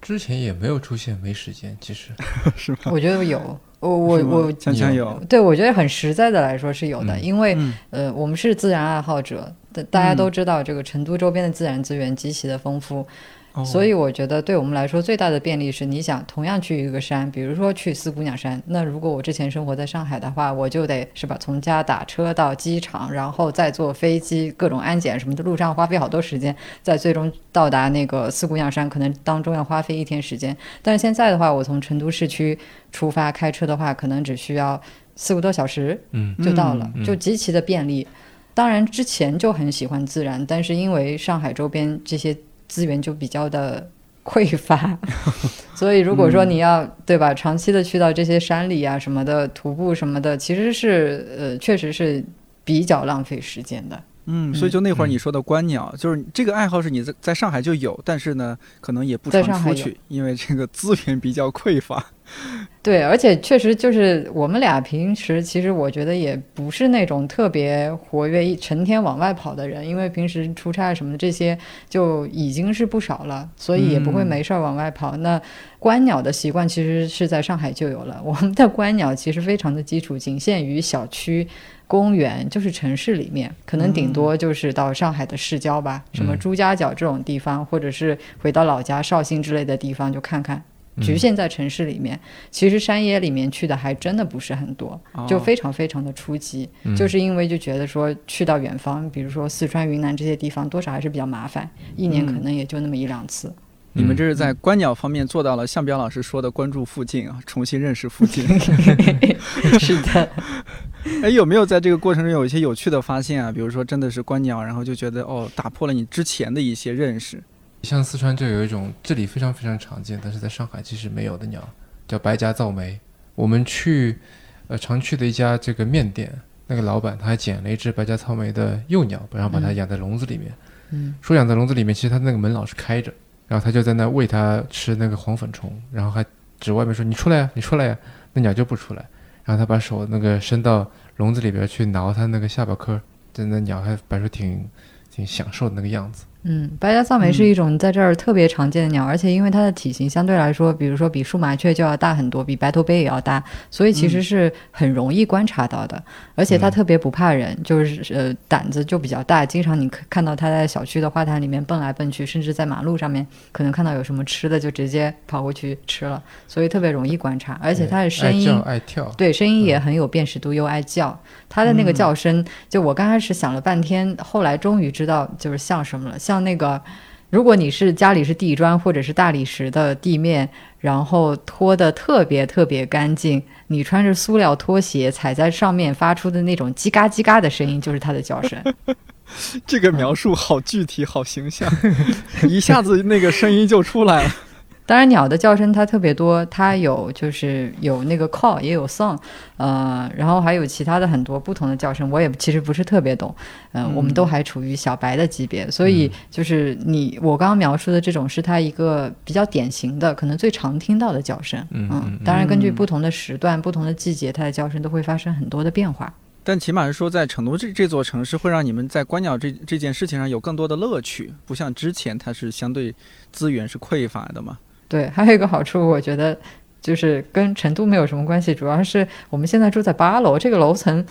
之前也没有出现没时间，其实 是吧？我觉得有，我我我强强有。对，我觉得很实在的来说是有的，因为呃，我们是自然爱好者，大家都知道这个成都周边的自然资源极其的丰富。所以我觉得，对我们来说最大的便利是，你想同样去一个山，比如说去四姑娘山，那如果我之前生活在上海的话，我就得是吧，从家打车到机场，然后再坐飞机，各种安检什么的，路上花费好多时间，在最终到达那个四姑娘山，可能当中要花费一天时间。但是现在的话，我从成都市区出发开车的话，可能只需要四个多小时，嗯，就到了，就极其的便利。当然之前就很喜欢自然，但是因为上海周边这些。资源就比较的匮乏，所以如果说你要对吧，长期的去到这些山里啊什么的徒步什么的，其实是呃，确实是比较浪费时间的。嗯，所以就那会儿你说的观鸟，就是这个爱好是你在在上海就有，但是呢，可能也不常出去，因为这个资源比较匮乏。对，而且确实就是我们俩平时其实我觉得也不是那种特别活跃、一成天往外跑的人，因为平时出差什么的这些就已经是不少了，所以也不会没事儿往外跑。那观鸟的习惯其实是在上海就有了。我们的观鸟其实非常的基础，仅限于小区、公园，就是城市里面，可能顶多就是到上海的市郊吧，什么朱家角这种地方，或者是回到老家绍兴之类的地方就看看。局限在城市里面，其实山野里面去的还真的不是很多，就非常非常的初级。就是因为就觉得说去到远方，比如说四川、云南这些地方，多少还是比较麻烦，一年可能也就那么一两次。你们这是在观鸟方面做到了向彪老师说的关注附近啊，重新认识附近。是的。哎，有没有在这个过程中有一些有趣的发现啊？比如说，真的是观鸟，然后就觉得哦，打破了你之前的一些认识。像四川就有一种这里非常非常常见，但是在上海其实没有的鸟，叫白颊噪鹛。我们去呃常去的一家这个面店，那个老板他还捡了一只白颊噪鹛的幼鸟，然后把它养在笼子里面。嗯，说养在笼子里面，其实他那个门老是开着，然后他就在那喂它吃那个黄粉虫，然后还指外面说你出来呀，你出来呀，那鸟就不出来。然后他把手那个伸到笼子里边去挠它那个下巴颏，真的鸟还摆出挺挺享受的那个样子。嗯，白颊噪眉是一种在这儿特别常见的鸟，而且因为它的体型相对来说，比如说比树麻雀就要大很多，比白头鹎也要大，所以其实是很容易观察到的。而且它特别不怕人，就是呃胆子就比较大，经常你看到它在小区的花坛里面蹦来蹦去，甚至在马路上面可能看到有什么吃的就直接跑过去吃了，所以特别容易观察。而且它的声音爱爱跳，对，声音也很有辨识度，又爱叫。它的那个叫声，就我刚开始想了半天，后来终于知道就是像什么了，像像那个，如果你是家里是地砖或者是大理石的地面，然后拖得特别特别干净，你穿着塑料拖鞋踩在上面发出的那种叽嘎叽嘎的声音，就是它的叫声。这个描述好具体，好形象，一下子那个声音就出来了。当然，鸟的叫声它特别多，它有就是有那个 call，也有 song，呃，然后还有其他的很多不同的叫声，我也其实不是特别懂，嗯、嗯我们都还处于小白的级别，所以就是你我刚刚描述的这种是它一个比较典型的，可能最常听到的叫声，嗯当然根据嗯不同的时段、不同的季节，它的叫声都会发生很多的变化。但起码是说，在成都这这座城市，会让你们在观鸟这这件事情上有更多的乐趣，不像之前它是相对资源是匮乏的嘛。对，还有一个好处，我觉得就是跟成都没有什么关系，主要是我们现在住在八楼，这个楼层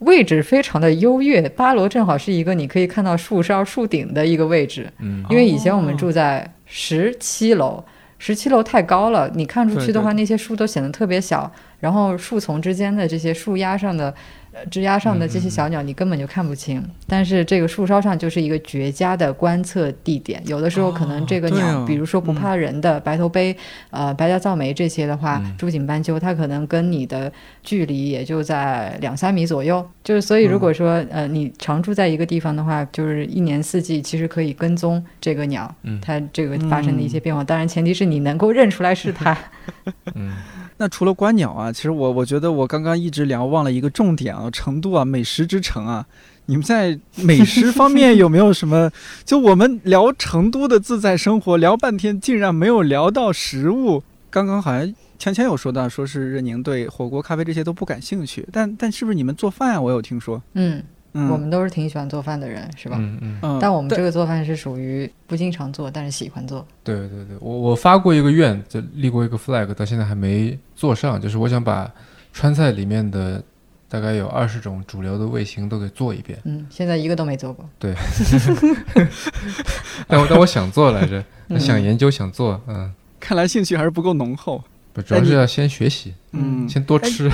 位置非常的优越，八楼正好是一个你可以看到树梢、树顶的一个位置。嗯因为以前我们住在十七楼，十七楼太高了，你看出去的话，对对那些树都显得特别小，然后树丛之间的这些树丫上的。呃枝丫上的这些小鸟，你根本就看不清。但是这个树梢上就是一个绝佳的观测地点。有的时候可能这个鸟，比如说不怕人的白头鹎、呃白颊噪眉这些的话，嗯朱颈斑鸠，它可能跟你的距离也就在两三米左右。就是所以，如果说、呃你常住在一个地方的话，就是一年四季其实可以跟踪这个鸟，嗯它这个发生的一些变化。当然，前提是你能够认出来是它。嗯 那除了观鸟啊，其实我我觉得我刚刚一直聊忘了一个重点啊，成都啊，美食之城啊，你们在美食方面有没有什么？就我们聊成都的自在生活，聊半天竟然没有聊到食物。刚刚好像锵锵有说到，说是任宁对火锅、咖啡这些都不感兴趣，但但是不是你们做饭啊？我有听说，嗯，嗯，我们都是挺喜欢做饭的人，是吧？嗯嗯，嗯，但我们这个做饭是属于不经常做，但是喜欢做。对对对，我我发过一个愿，就立过一个 flag，到现在还没做上，就是我想把川菜里面的大概有二十种主流的味型都给做一遍。嗯，现在一个都没做过。对 但我但我想做来着，嗯想研究想做，嗯，看来兴趣还是不够浓厚。不主要是要先学习，嗯先多吃，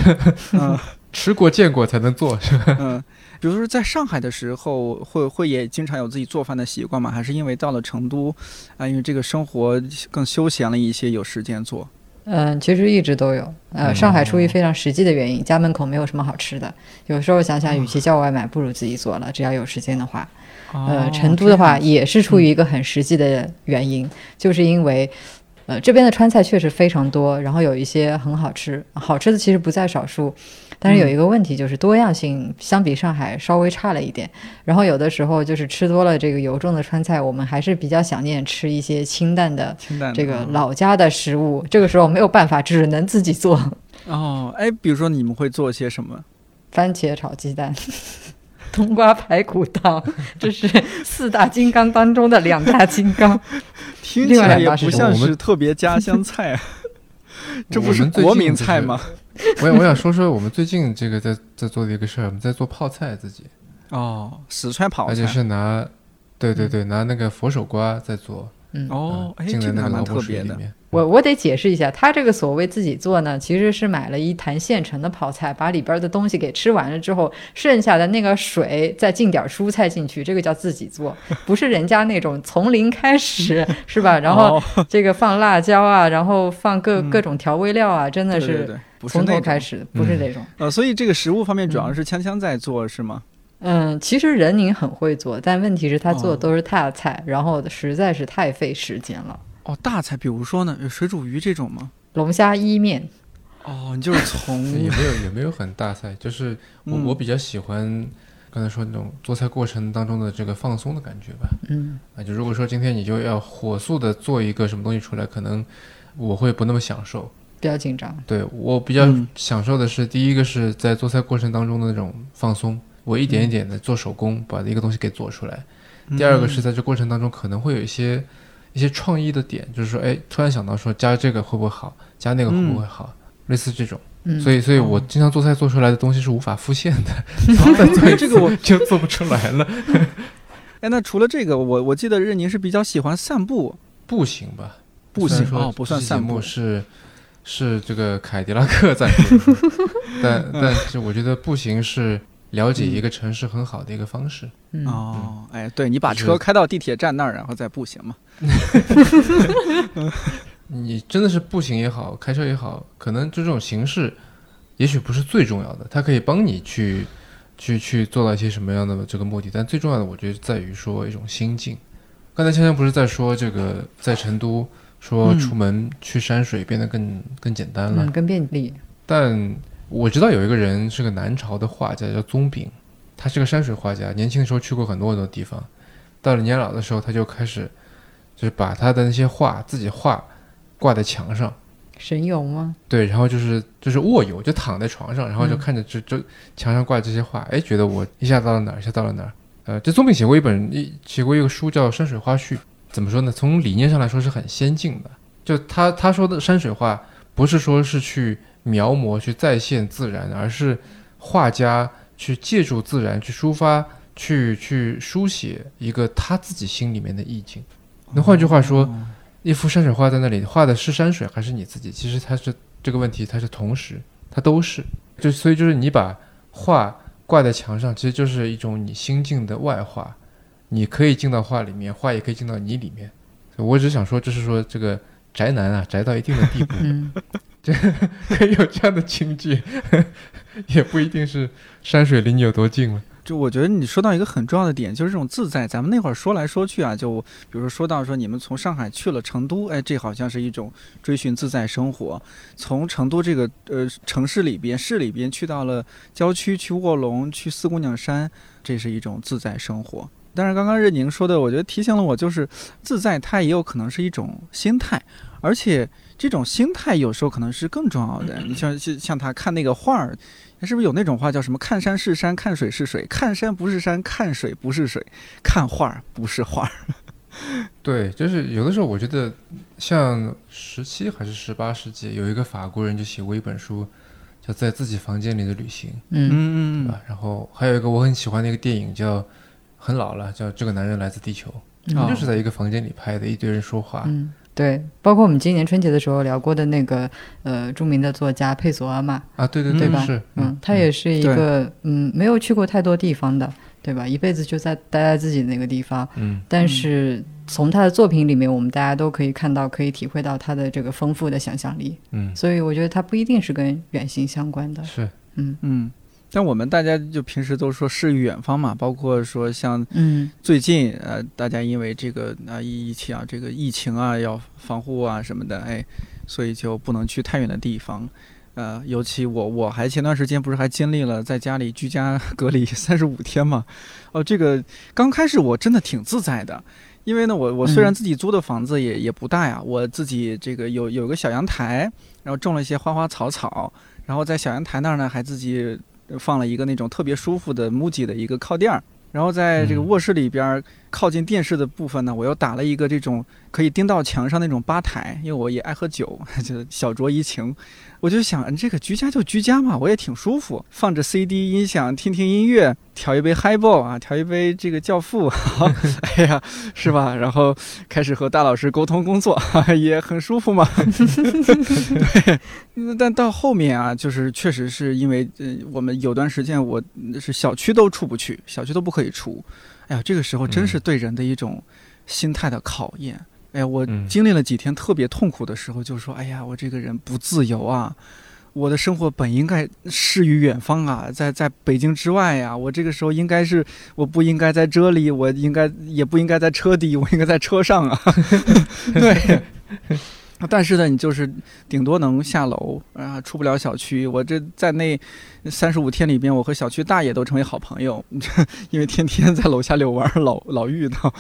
嗯 吃过见过才能做，是吧？嗯，比如说在上海的时候，会会也经常有自己做饭的习惯吗？还是因为到了成都，啊，因为这个生活更休闲了一些，有时间做？嗯，其实一直都有。呃，嗯上海出于非常实际的原因，家门口没有什么好吃的。有时候想想，与其叫外卖，不如自己做了。只要有时间的话，呃，哦成都的话也是出于一个很实际的原因，就是因为。呃，这边的川菜确实非常多，然后有一些很好吃，好吃的其实不在少数，但是有一个问题就是多样性相比上海稍微差了一点。然后有的时候就是吃多了这个油重的川菜，我们还是比较想念吃一些清淡的清淡的这个嗯老家的食物，这个时候没有办法，只能自己做。哦，哎，比如说你们会做些什么？番茄炒鸡蛋、冬瓜排骨汤，这是四大金刚当中的两大金刚。听起另外来也不像是特别家乡菜啊，这不是国近就是民菜吗？我想我想说说我们最近这个在在做的一个事儿，我们在做泡菜自己，哦，四川泡菜而且。是拿，对对对，拿那个佛手瓜在做，嗯，哦，哎，浸在这个还蛮那个老特别里面。我我得解释一下，他这个所谓自己做呢，其实是买了一坛现成的泡菜，把里边的东西给吃完了之后，剩下的那个水再进点蔬菜进去，这个叫自己做，不是人家那种从零开始，是吧？然后哦这个放辣椒啊，然后放各嗯各种调味料啊，真的是对对对，从不是那种头开始，不是这种。呃，所以这个食物方面主要嗯是锵锵在做，是吗？嗯，其实任宁很会做，但问题是他做哦的都是大菜，然后实在是太费时间了。哦，大菜，比如说呢，有水煮鱼这种吗？龙虾伊面，哦，你就是从 也没有也没有很大菜，就是我、嗯我比较喜欢刚才说那种做菜过程当中的这个放松的感觉吧。嗯啊，就如果说今天你就要火速的做一个什么东西出来，可能我会不那么享受。比较紧张。对我比较嗯。享受的是，第一个是在做菜过程当中的那种放松，我一点一点的做手工，把一个东西给做出来。第二个是在这过程当中可能会有一些一些创意的点，就是说，哎，突然想到说加这个会不会好，加那个会不会好，类似这种。嗯，所以，所以我经常做菜做出来的东西是无法复现的，再做这个我 就做不出来了。哎，那除了这个，我我记得任宁是比较喜欢散步，步行吧，步行哦，不算散步，是是这个凯迪拉克赞助，但嗯但是我觉得步行是了解一个城市很好的一个方式。嗯，哦，哎，对你把车开到地铁站那儿，然后再步行嘛。你真的是步行也好，开车也好，可能就这种形式，也许不是最重要的，它可以帮你去去去做到一些什么样的这个目的，但最重要的，我觉得在于说一种心境。刚才香香不是在说这个在成都说嗯出门去山水变得更更简单了，嗯，更便利。但我知道有一个人是个南朝的画家，叫宗炳，他是个山水画家，年轻的时候去过很多很多地方，到了年老的时候，他就开始就是把他的那些画自己画挂在墙上，神游吗？对，然后就是就是卧游，就躺在床上，然后就嗯看着这这墙上挂这些画，哎，觉得我一下到了哪儿，一下到了哪儿。呃，这宗炳写过一本一写过一个书叫《山水花絮》，怎么说呢？从理念上来说是很先进的。就他他说的山水画，不是说是去描摹、去再现自然，而是画家去借助自然去抒发、去去书写一个他自己心里面的意境。那换句话说，一幅山水画在那里，画的是山水还是你自己？其实它是这个问题，它是同时，它都是。就所以就是你把画挂在墙上，其实就是一种你心境的外化。你可以进到画里面，画也可以进到你里面。我只想说，就是说这个宅男啊，宅到一定的地步，这，可以有这样的情节，也不一定是山水离你有多近了。就我觉得你说到一个很重要的点，就是这种自在。咱们那会儿说来说去啊，就比如说说到说你们从上海去了成都，哎，这好像是一种追寻自在生活。从成都这个呃城市里边、市里边去到了郊区，去卧龙、去四姑娘山，这是一种自在生活。但是刚刚任宁说的，我觉得提醒了我，就是自在它也有可能是一种心态，而且这种心态有时候可能是更重要的。你像像像他看那个画儿，是不是有那种话叫什么“看山是山，看水是水，看山不是山，看水不是水，看画儿不是画儿对，就是有的时候我觉得，像十七还是十八世纪，有一个法国人就写过一本书，叫《在自己房间里的旅行》，嗯，嗯对吧？然后还有一个我很喜欢的一个电影叫很老了，叫《这个男人来自地球》，哦就是在一个房间里拍的，一堆人说话。嗯，对，包括我们今年春节的时候聊过的那个呃著名的作家佩索阿玛，啊，对对对吧？是，嗯，他也是一个嗯没有去过太多地方的，对吧？一辈子就在待在自己那个地方，嗯。但是从他的作品里面，我们大家都可以看到，可以体会到他的这个丰富的想象力，嗯。所以我觉得他不一定是跟远行相关的，是。嗯。嗯。但我们大家就平时都说诗与远方嘛，包括说像嗯最近呃，大家因为这个啊疫情啊，这个疫情啊要防护啊什么的，哎，所以就不能去太远的地方。呃，尤其我我还前段时间不是还经历了在家里居家隔离 三十五天嘛？哦，这个刚开始我真的挺自在的，因为呢，我我虽然嗯自己租的房子也也不大呀，我自己这个有有个小阳台，然后种了一些花花草草，然后在小阳台那儿呢还自己放了一个那种特别舒服的 MUJI 的一个靠垫儿。然后在这个嗯卧室里边儿靠近电视的部分呢，我又打了一个这种可以钉到墙上那种吧台，因为我也爱喝酒，就小酌怡情。我就想，这个居家就居家嘛，我也挺舒服，放着 CD 音响听听音乐，调一杯 Highball 啊，调一杯这个教父，哎呀，是吧？然后开始和大老师沟通工作，也很舒服嘛。对，但到后面啊，就是确实是因为呃，我们有段时间我是小区都出不去，小区都不可以出。哎呀，这个时候真是对人的一种心态的考验。哎呀，我嗯经历了几天特别痛苦的时候，就说：“哎呀，我这个人不自由啊！我的生活本应该适于远方啊，在在北京之外呀，我这个时候应该是我不应该在这里，我应该也不应该在车底，我应该在车上啊。对。但是呢，你就是顶多能下楼啊，出不了小区。我这在那三十五天里边，我和小区大爷都成为好朋友，因为天天在楼下遛弯，老老遇到。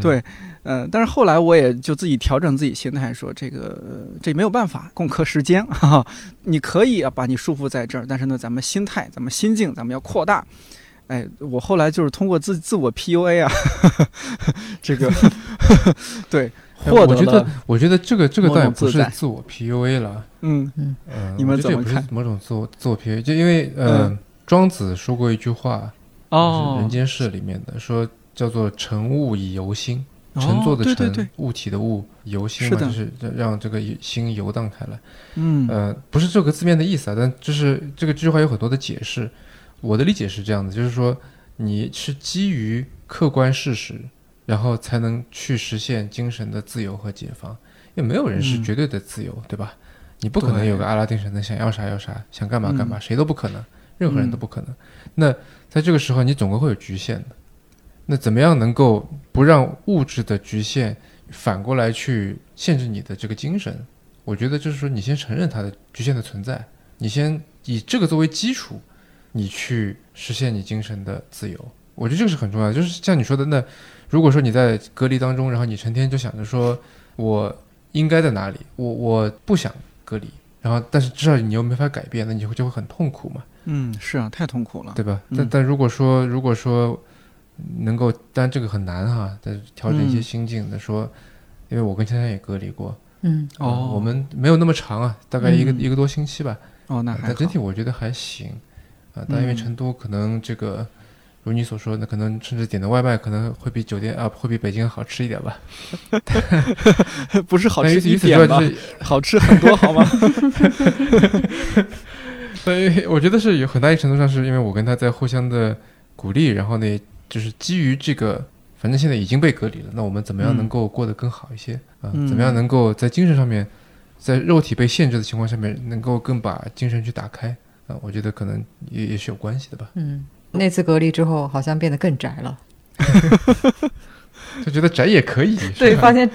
对，嗯，但是后来我也就自己调整自己心态，说这个这没有办法，共克时间哈。你可以啊，把你束缚在这儿，但是呢，咱们心态、咱们心境，咱们要扩大。哎，我后来就是通过自自我 PUA 啊，这个对。我觉得，我觉得这个这个倒也不是自我 PUA 了。嗯嗯，你们怎么看？某种自我自我 PUA，就因为呃，庄子说过一句话，哦，《人间世》里面的说叫做“乘物以游心”，乘坐的乘，物体的物，游心嘛，就是让这个心游荡开来。嗯呃，不是这个字面的意思啊，但就是这个句话有很多的解释。我的理解是这样的，就是说你是基于客观事实。然后才能去实现精神的自由和解放，因为没有人是绝对的自由，对吧？你不可能有个阿拉丁神灯，想要啥要啥，想干嘛干嘛，谁都不可能，任何人都不可能。那在这个时候，你总归会有局限的。那怎么样能够不让物质的局限反过来去限制你的这个精神？我觉得就是说，你先承认它的局限的存在，你先以这个作为基础，你去实现你精神的自由。我觉得这个是很重要的，就是像你说的那。如果说你在隔离当中，然后你成天就想着说，我应该在哪里？我我不想隔离，然后但是至少你又没法改变，那你会就会很痛苦嘛？嗯，是啊，太痛苦了，对吧？但但如果说如果说能够，但这个很难哈，但是调整一些心境的说，因为我跟芊芊也隔离过，嗯，哦，我们没有那么长啊，大概一个一个多星期吧，哦，那还整体我觉得还行，啊，但因为成都可能这个。如你所说，那可能甚至点的外卖可能会比酒店啊，会比北京好吃一点吧？不是好吃一点吧？好吃很多，好吗？所以我觉得是有很大一程度上是因为我跟他在互相的鼓励，然后呢，就是基于这个，反正现在已经被隔离了，那我们怎么样能够过得更好一些啊？怎么样能够在精神上面，在肉体被限制的情况下面，能够更把精神去打开啊？我觉得可能也也是有关系的吧。嗯。那次隔离之后，好像变得更宅了，就觉得宅也可以。对，发现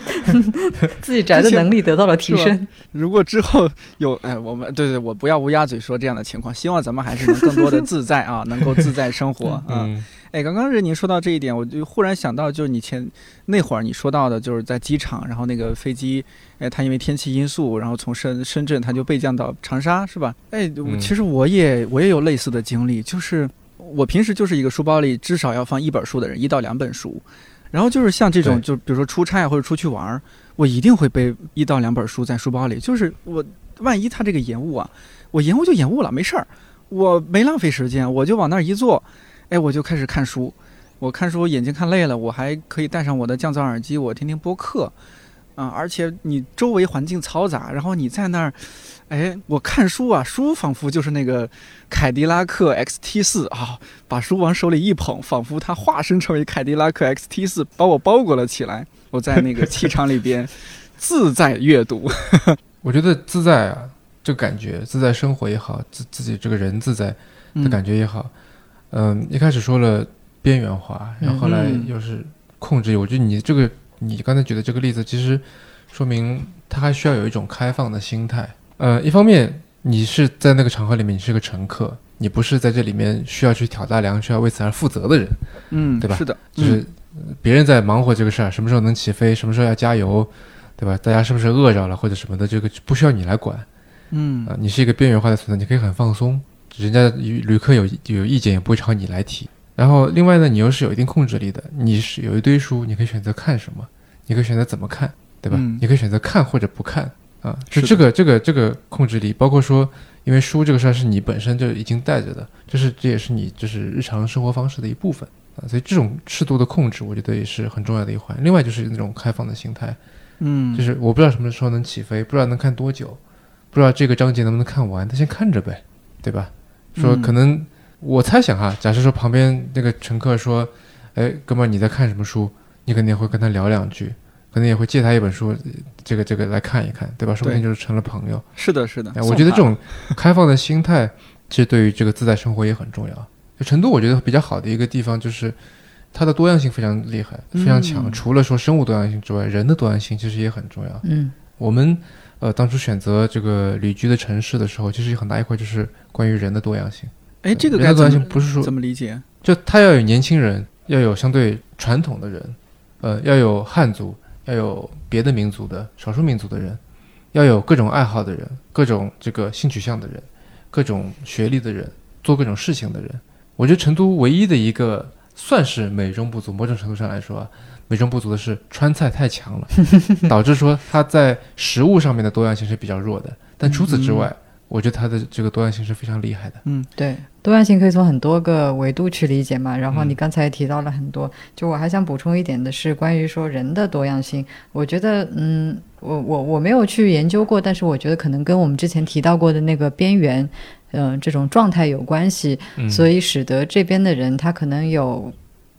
自己宅的能力得到了提升。如果之后有哎，我们对对，我不要乌鸦嘴说这样的情况，希望咱们还是能更多的自在啊，能够自在生活嗯，哎，刚刚是您说到这一点，我就忽然想到，就是你前那会儿你说到的，就是在机场，然后那个飞机，哎，它因为天气因素，然后从深深圳它就备降到长沙，是吧？哎，其实我也我也有类似的经历，就是。我平时就是一个书包里至少要放一本书的人，一到两本书。然后就是像这种，就比如说出差或者出去玩儿，我一定会背一到两本书在书包里。就是我万一他这个延误啊，我延误就延误了，没事儿，我没浪费时间，我就往那儿一坐，哎，我就开始看书。我看书眼睛看累了，我还可以戴上我的降噪耳机，我听听播客。啊，而且你周围环境嘈杂，然后你在那儿。哎，我看书啊，书仿佛就是那个凯迪拉克 XT 四啊，把书往手里一捧，仿佛它化身成为凯迪拉克 XT 四，把我包裹了起来。我在那个气场里边自在阅读。我觉得自在啊，这感觉，自在生活也好，自自己这个人自在的感觉也好。嗯，一开始说了边缘化，然后后来又是控制。我觉得你这个，你刚才举的这个例子，其实说明他还需要有一种开放的心态。呃，一方面你是在那个场合里面，你是个乘客，你不是在这里面需要去挑大梁、需要为此而负责的人，嗯，对吧？是的，就是别人在忙活这个事儿，什么时候能起飞，什么时候要加油，对吧？大家是不是饿着了或者什么的，这个不需要你来管，嗯啊，你是一个边缘化的存在，你可以很放松，人家旅客有有意见也不会朝你来提。然后另外呢，你又是有一定控制力的，你是有一堆书，你可以选择看什么，你可以选择怎么看，对吧？你可以选择看或者不看。啊，就这个这个这个控制力，包括说，因为书这个事儿是你本身就已经带着的，这是这也是你就是日常生活方式的一部分啊，所以这种适度的控制，我觉得也是很重要的一环。另外就是那种开放的心态，嗯，就是我不知道什么时候能起飞，不知道能看多久，不知道这个章节能不能看完，他先看着呗，对吧？说可能我猜想哈，假设说旁边那个乘客说，哎，哥们儿你在看什么书？你肯定会跟他聊两句。可能也会借他一本书，这个这个来看一看，对吧？说不定就是成了朋友。是的，是的哎，。我觉得这种开放的心态，其实对于这个自在生活也很重要。就成都，我觉得比较好的一个地方就是它的多样性非常厉害，非常强。嗯除了说生物多样性之外，人的多样性其实也很重要。嗯我们呃当初选择这个旅居的城市的时候，其实有很大一块就是关于人的多样性。哎，这个多样该怎么性不是说怎么理解？就他要有年轻人，要有相对传统的人，呃，要有汉族，要有别的民族的少数民族的人，要有各种爱好的人，各种这个性取向的人，各种学历的人，做各种事情的人。我觉得成都唯一的一个算是美中不足，某种程度上来说啊，美中不足的是川菜太强了，导致说它在食物上面的多样性是比较弱的。但除此之外，我觉得它的这个多样性是非常厉害的。嗯对，多样性可以从很多个维度去理解嘛。然后嗯你刚才提到了很多，就我还想补充一点的是关于说人的多样性。我觉得，嗯，我我我没有去研究过，但是我觉得可能跟我们之前提到过的那个边缘，嗯、这种状态有关系，嗯，所以使得这边的人他可能有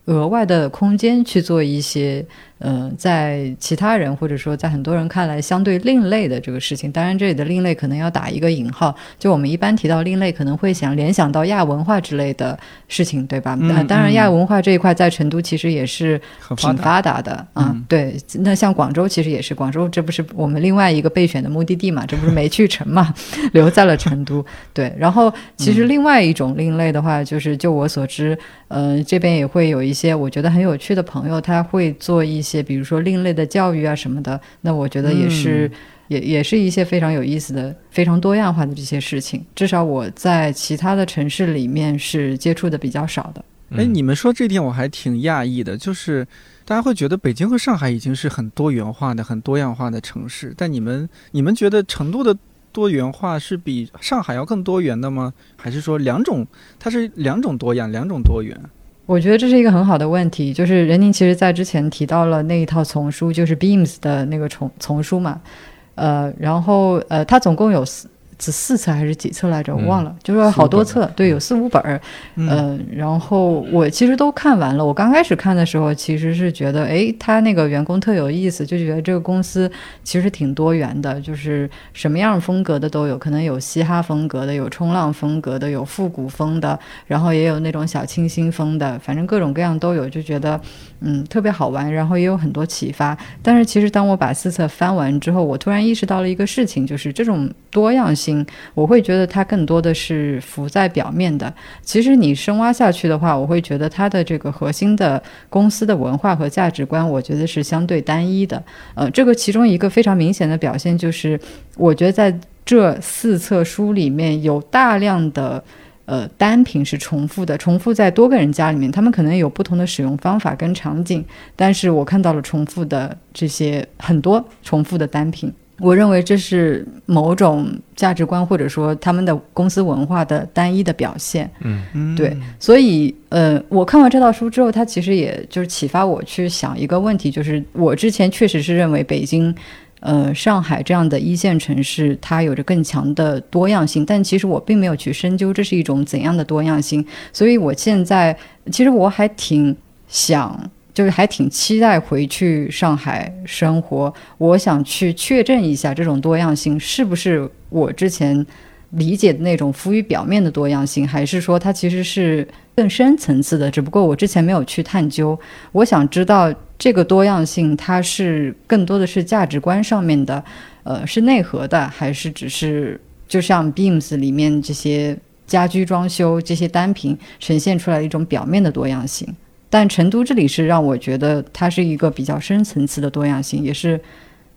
额外的空间去做一些，呃，在其他人或者说在很多人看来相对另类的这个事情。当然，这里的另类可能要打一个引号。就我们一般提到另类，可能会想联想到亚文化之类的事情，对吧？嗯呃当然，嗯亚文化这一块在成都其实也是挺很发达。的啊、嗯对，那像广州其实也是，广州这不是我们另外一个备选的目的地嘛？这不是没去成嘛，留在了成都。对，然后其嗯实另外一种另类的话，就是就我所知，呃，这边也会有一些我觉得很有趣的朋友，他会做一些比如说另类的教育啊什么的。那我觉得也是。嗯也也是一些非常有意思的、非常多样化的这些事情，至少我在其他的城市里面是接触的比较少的。哎，嗯你们说这点我还挺讶异的，就是大家会觉得北京和上海已经是很多元化的、很多样化的城市，但你们你们觉得成都的多元化是比上海要更多元的吗？还是说两种它是两种多样、两种多元？我觉得这是一个很好的问题，就是任宁其实在之前提到了那一套丛书，就是 Beams 的那个丛丛书嘛，呃，然后呃，它总共有四四册还是几册来着？我嗯忘了，就是说好多册，对，有四五本儿，嗯呃，然后我其实都看完了。我刚开始看的时候，其实是觉得，哎，他那个员工特有意思，就觉得这个公司其实挺多元的，就是什么样风格的都有，可能有嘻哈风格的，有冲浪风格的，有复古风的，然后也有那种小清新风的，反正各种各样都有，就觉得嗯特别好玩，然后也有很多启发。但是其实当我把四册翻完之后，我突然意识到了一个事情，就是这种多样性。我会觉得它更多的是浮在表面的。其实你深挖下去的话，我会觉得它的这个核心的公司的文化和价值观，我觉得是相对单一的。呃，这个其中一个非常明显的表现就是，我觉得在这四册书里面有大量的。呃，单品是重复的，重复在多个人家里面，他们可能有不同的使用方法跟场景，但是我看到了重复的这些很多重复的单品，我认为这是某种价值观或者说他们的公司文化的单一的表现。嗯嗯，对，所以呃，我看完这套书之后，它其实也就是启发我去想一个问题，就是我之前确实是认为北京。呃，上海这样的一线城市，它有着更强的多样性，但其实我并没有去深究这是一种怎样的多样性，所以我现在其实我还挺想，就是还挺期待回去上海生活，我想去确认一下这种多样性是不是我之前理解的那种浮于表面的多样性，还是说它其实是更深层次的？只不过我之前没有去探究。我想知道这个多样性，它是更多的是价值观上面的，呃，是内核的，还是只是就像 Beams 里面这些家居装修这些单品呈现出来的一种表面的多样性？但成都这里是让我觉得它是一个比较深层次的多样性，也是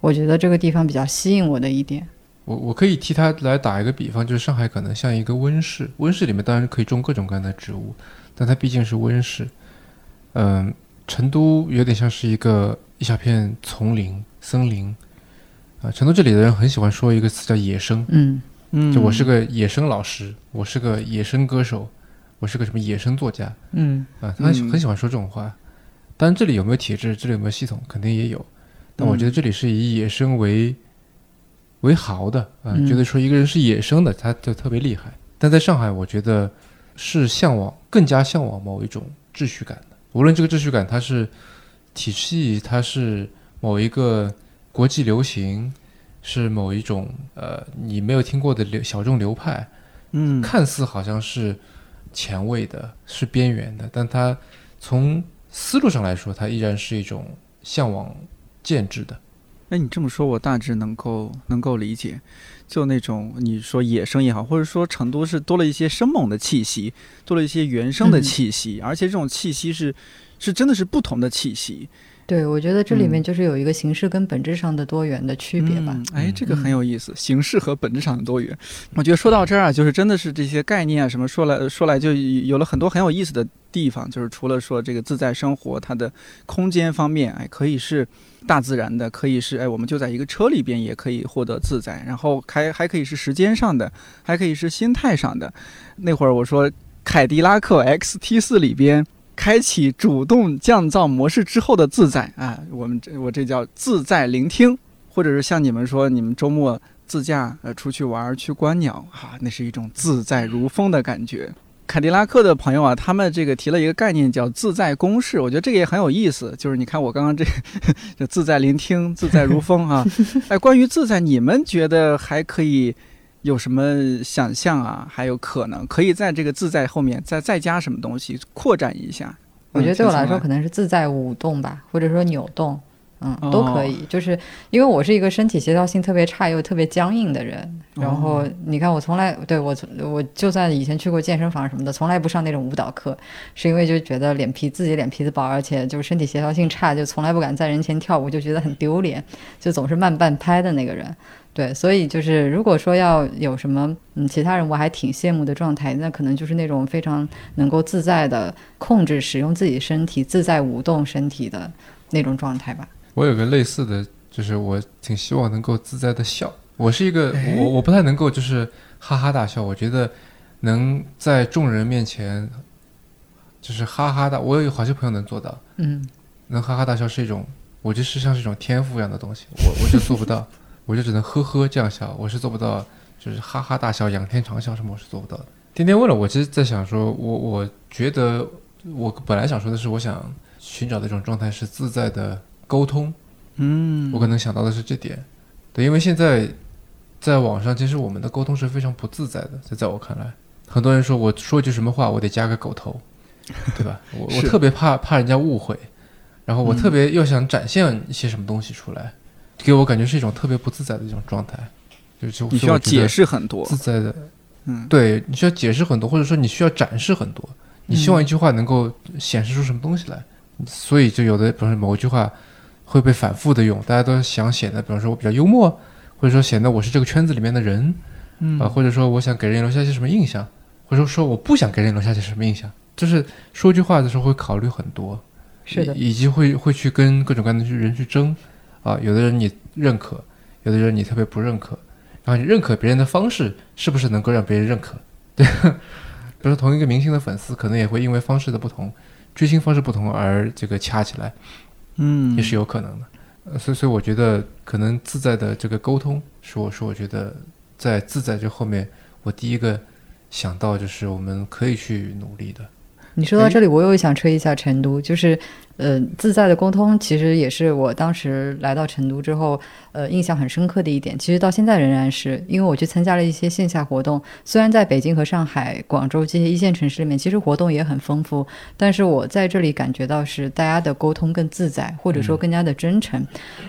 我觉得这个地方比较吸引我的一点。我我可以替它来打一个比方，就是上海可能像一个温室，温室里面当然可以种各种各样的植物，但它毕竟是温室。嗯、成都有点像是一个一小片丛林、森林。啊、成都这里的人很喜欢说一个词叫“野生嗯”，嗯，就我是个野生老师，我是个野生歌手，我是个什么野生作家。嗯。啊，他很喜欢说这种话。当然，这里有没有体制，这里有没有系统，肯定也有。但我觉得这里是以野生为为豪的啊、嗯。觉得说一个人是野生的，他就特别厉害。但在上海，我觉得是向往更加向往某一种秩序感的，无论这个秩序感它是体系，它是某一个国际流行，是某一种呃你没有听过的流小众流派，嗯，看似好像是前卫的，是边缘的，但它从思路上来说，它依然是一种向往建制的。哎，你这么说，我大致能够能够理解。就那种你说野生也好，或者说成都是多了一些生猛的气息，多了一些原生的气息，而且这种气息是是真的是不同的气息。对，我觉得这里面嗯就是有一个形式跟本质上的多元的区别吧。嗯哎，嗯这个很有意思，形式和本质上的多元。我觉得说到这儿啊，就是真的是这些概念啊，什么说来说来就有了很多很有意思的地方。就是除了说这个自在生活，它的空间方面，哎，可以是大自然的，可以是哎，我们就在一个车里边也可以获得自在，然后还还可以是时间上的，还可以是心态上的。那会儿我说凯迪拉克 XT 四里边。开启主动降噪模式之后的自在啊，我们这我这叫自在聆听，或者是像你们说，你们周末自驾呃出去玩儿去观鸟啊，那是一种自在如风的感觉。凯迪拉克的朋友啊，他们这个提了一个概念叫自在公式，我觉得这个也很有意思。就是你看我刚刚这个 这自在聆听、自在如风啊，哎，关于自在，你们觉得还可以有什么想象啊？还有可能可以在这个自在后面再再加什么东西，扩展一下？我觉得对我来说，嗯可能是自在舞动吧，或者说扭动，嗯，哦都可以。就是因为我是一个身体协调性特别差又特别僵硬的人，然后哦你看我从来对我从我就算以前去过健身房什么的，从来不上那种舞蹈课，是因为就觉得脸皮自己脸皮子薄，而且就是身体协调性差，就从来不敢在人前跳舞，就觉得很丢脸，就总是慢半拍的那个人。对，所以就是如果说要有什么嗯其他人我还挺羡慕的状态，那可能就是那种非常能够自在的控制使用自己身体、自在舞动身体的那种状态吧。我有个类似的，就是我挺希望能够自在的笑。我是一个哎我我不太能够就是哈哈大笑，我觉得能在众人面前就是哈哈大，我有好些朋友能做到，嗯，能哈哈大笑是一种，我觉得是像是一种天赋一样的东西，我我就做不到，我就只能呵呵这样笑，我是做不到，就是哈哈大笑、仰天长笑什么我是做不到的。天天问了我，其实在想说，我我觉得我本来想说的是，我想寻找的一种状态是自在的沟通，嗯，我可能想到的是这点，对，因为现在在网上，其实我们的沟通是非常不自在的，在在我看来，很多人说我说句什么话，我得加个狗头，对吧？我我特别怕怕人家误会，然后我嗯特别又想展现一些什么东西出来，给我感觉是一种特别不自在的一种状态，就是就你需要解释很多。自，在的，嗯，对你需要解释很多，或者说你需要展示很多，你希望一句话能够显示出什么东西来，所以就有的，比如说某一句话会被反复的用，大家都想显得，比方说我比较幽默，或者说显得我是这个圈子里面的人，嗯啊，或者说我想给人留下一些什么印象，或者说说我不想给人留下些什么印象，就是说句话的时候会考虑很多，是的，以以及会会去跟各种各样的人去争，啊，有的人你认可，有的人你特别不认可，然后你认可别人的方式是不是能够让别人认可？对，比如说同一个明星的粉丝，可能也会因为方式的不同，追星方式不同而这个掐起来，嗯也是有可能的。呃，所以所以我觉得可能自在的这个沟通，是我是我觉得在自在这后面，我第一个想到就是我们可以去努力的。你说到这里，我又想吹一下成都，就是，呃，自在的沟通，其实也是我当时来到成都之后，呃，印象很深刻的一点。其实到现在仍然是，因为我去参加了一些线下活动，虽然在北京和上海、广州这些一线城市里面，其实活动也很丰富，但是我在这里感觉到是大家的沟通更自在，或者说更加的真诚。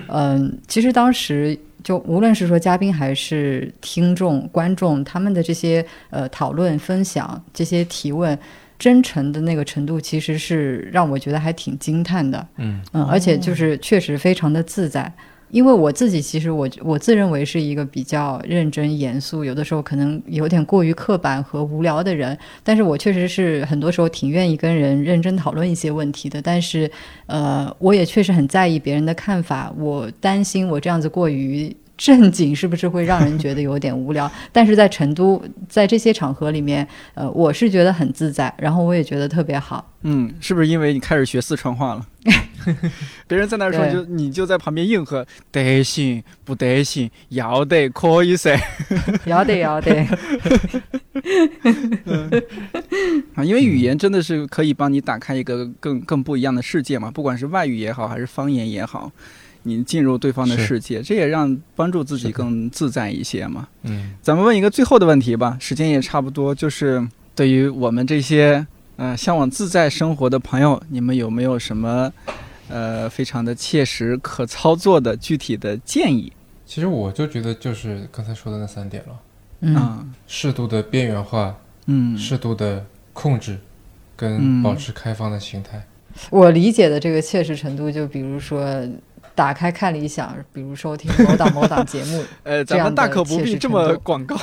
嗯、其实当时。就无论是说嘉宾还是听众、观众，他们的这些呃讨论、分享、这些提问，真诚的那个程度，其实是让我觉得还挺惊叹的。嗯嗯，而且就是确实非常的自在。因为我自己其实我我自认为是一个比较认真严肃，有的时候可能有点过于刻板和无聊的人，但是我确实是很多时候挺愿意跟人认真讨论一些问题的。但是，呃，我也确实很在意别人的看法，我担心我这样子过于正经是不是会让人觉得有点无聊？但是在成都，在这些场合里面，呃，我是觉得很自在，然后我也觉得特别好。嗯，是不是因为你开始学四川话了？别人在那儿说，就你就在旁边应和，得行不得行，要得可以噻要得 要得，啊！因为语言真的是可以帮你打开一个更更不一样的世界嘛，不管是外语也好，还是方言也好。你进入对方的世界，这也让帮助自己更自在一些嘛。嗯，咱们问一个最后的问题吧，时间也差不多，就是对于我们这些呃向往自在生活的朋友，你们有没有什么呃非常的切实可操作的具体的建议？其实我就觉得就是刚才说的那三点了：嗯。嗯。适度的边缘化，嗯。适度的控制，跟嗯。保持开放的心态。我理解的这个切实程度，就比如说打开看理想，比如收听 某档某档节目，呃，这样的咱们大可不切必这么广告。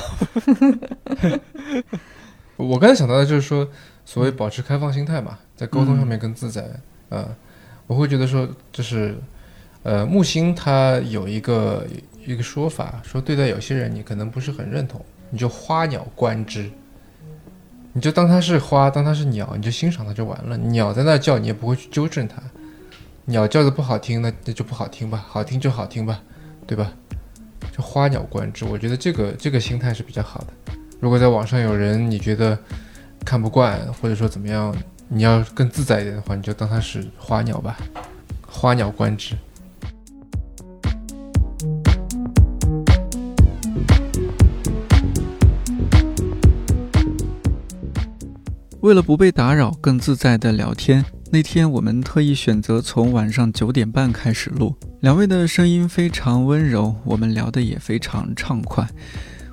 我刚才想到的就是说，所谓保持开放心态嘛，在沟通上面更自在。呃，我会觉得说，就是呃，木星它有一个一个说法，说对待有些人你可能不是很认同，你就花鸟观之，你就当它是花，当它是鸟，你就欣赏它就完了。鸟在那叫，你也不会去纠正它。鸟叫的不好听，那那就不好听吧，好听就好听吧，对吧？就花鸟观之，我觉得这个这个心态是比较好的。如果在网上有人你觉得看不惯，或者说怎么样，你要更自在一点的话，你就当它是花鸟吧，花鸟观之。为了不被打扰，更自在的聊天，那天我们特意选择从晚上九点半开始录。两位的声音非常温柔，我们聊得也非常畅快。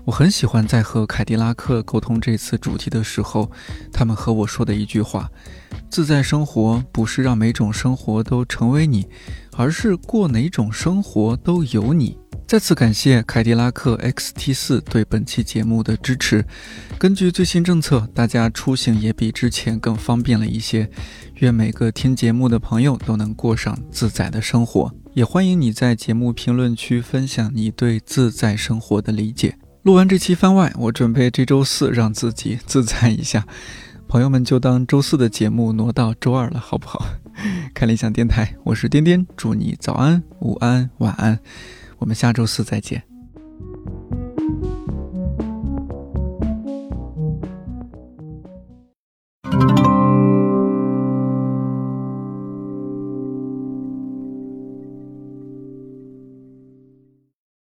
我很喜欢在和凯迪拉克沟通这次主题的时候，他们和我说的一句话：自在生活不是让每种生活都成为你，而是过哪种生活都有你。再次感谢凯迪拉克 XT 4对本期节目的支持。根据最新政策，大家出行也比之前更方便了一些。愿每个听节目的朋友都能过上自在的生活。也欢迎你在节目评论区分享你对自在生活的理解。录完这期番外，我准备这周四让自己自在一下。朋友们就当周四的节目挪到周二了，好不好？看理想电台，我是颠颠，祝你早安、午安、晚安。我们下周四再见。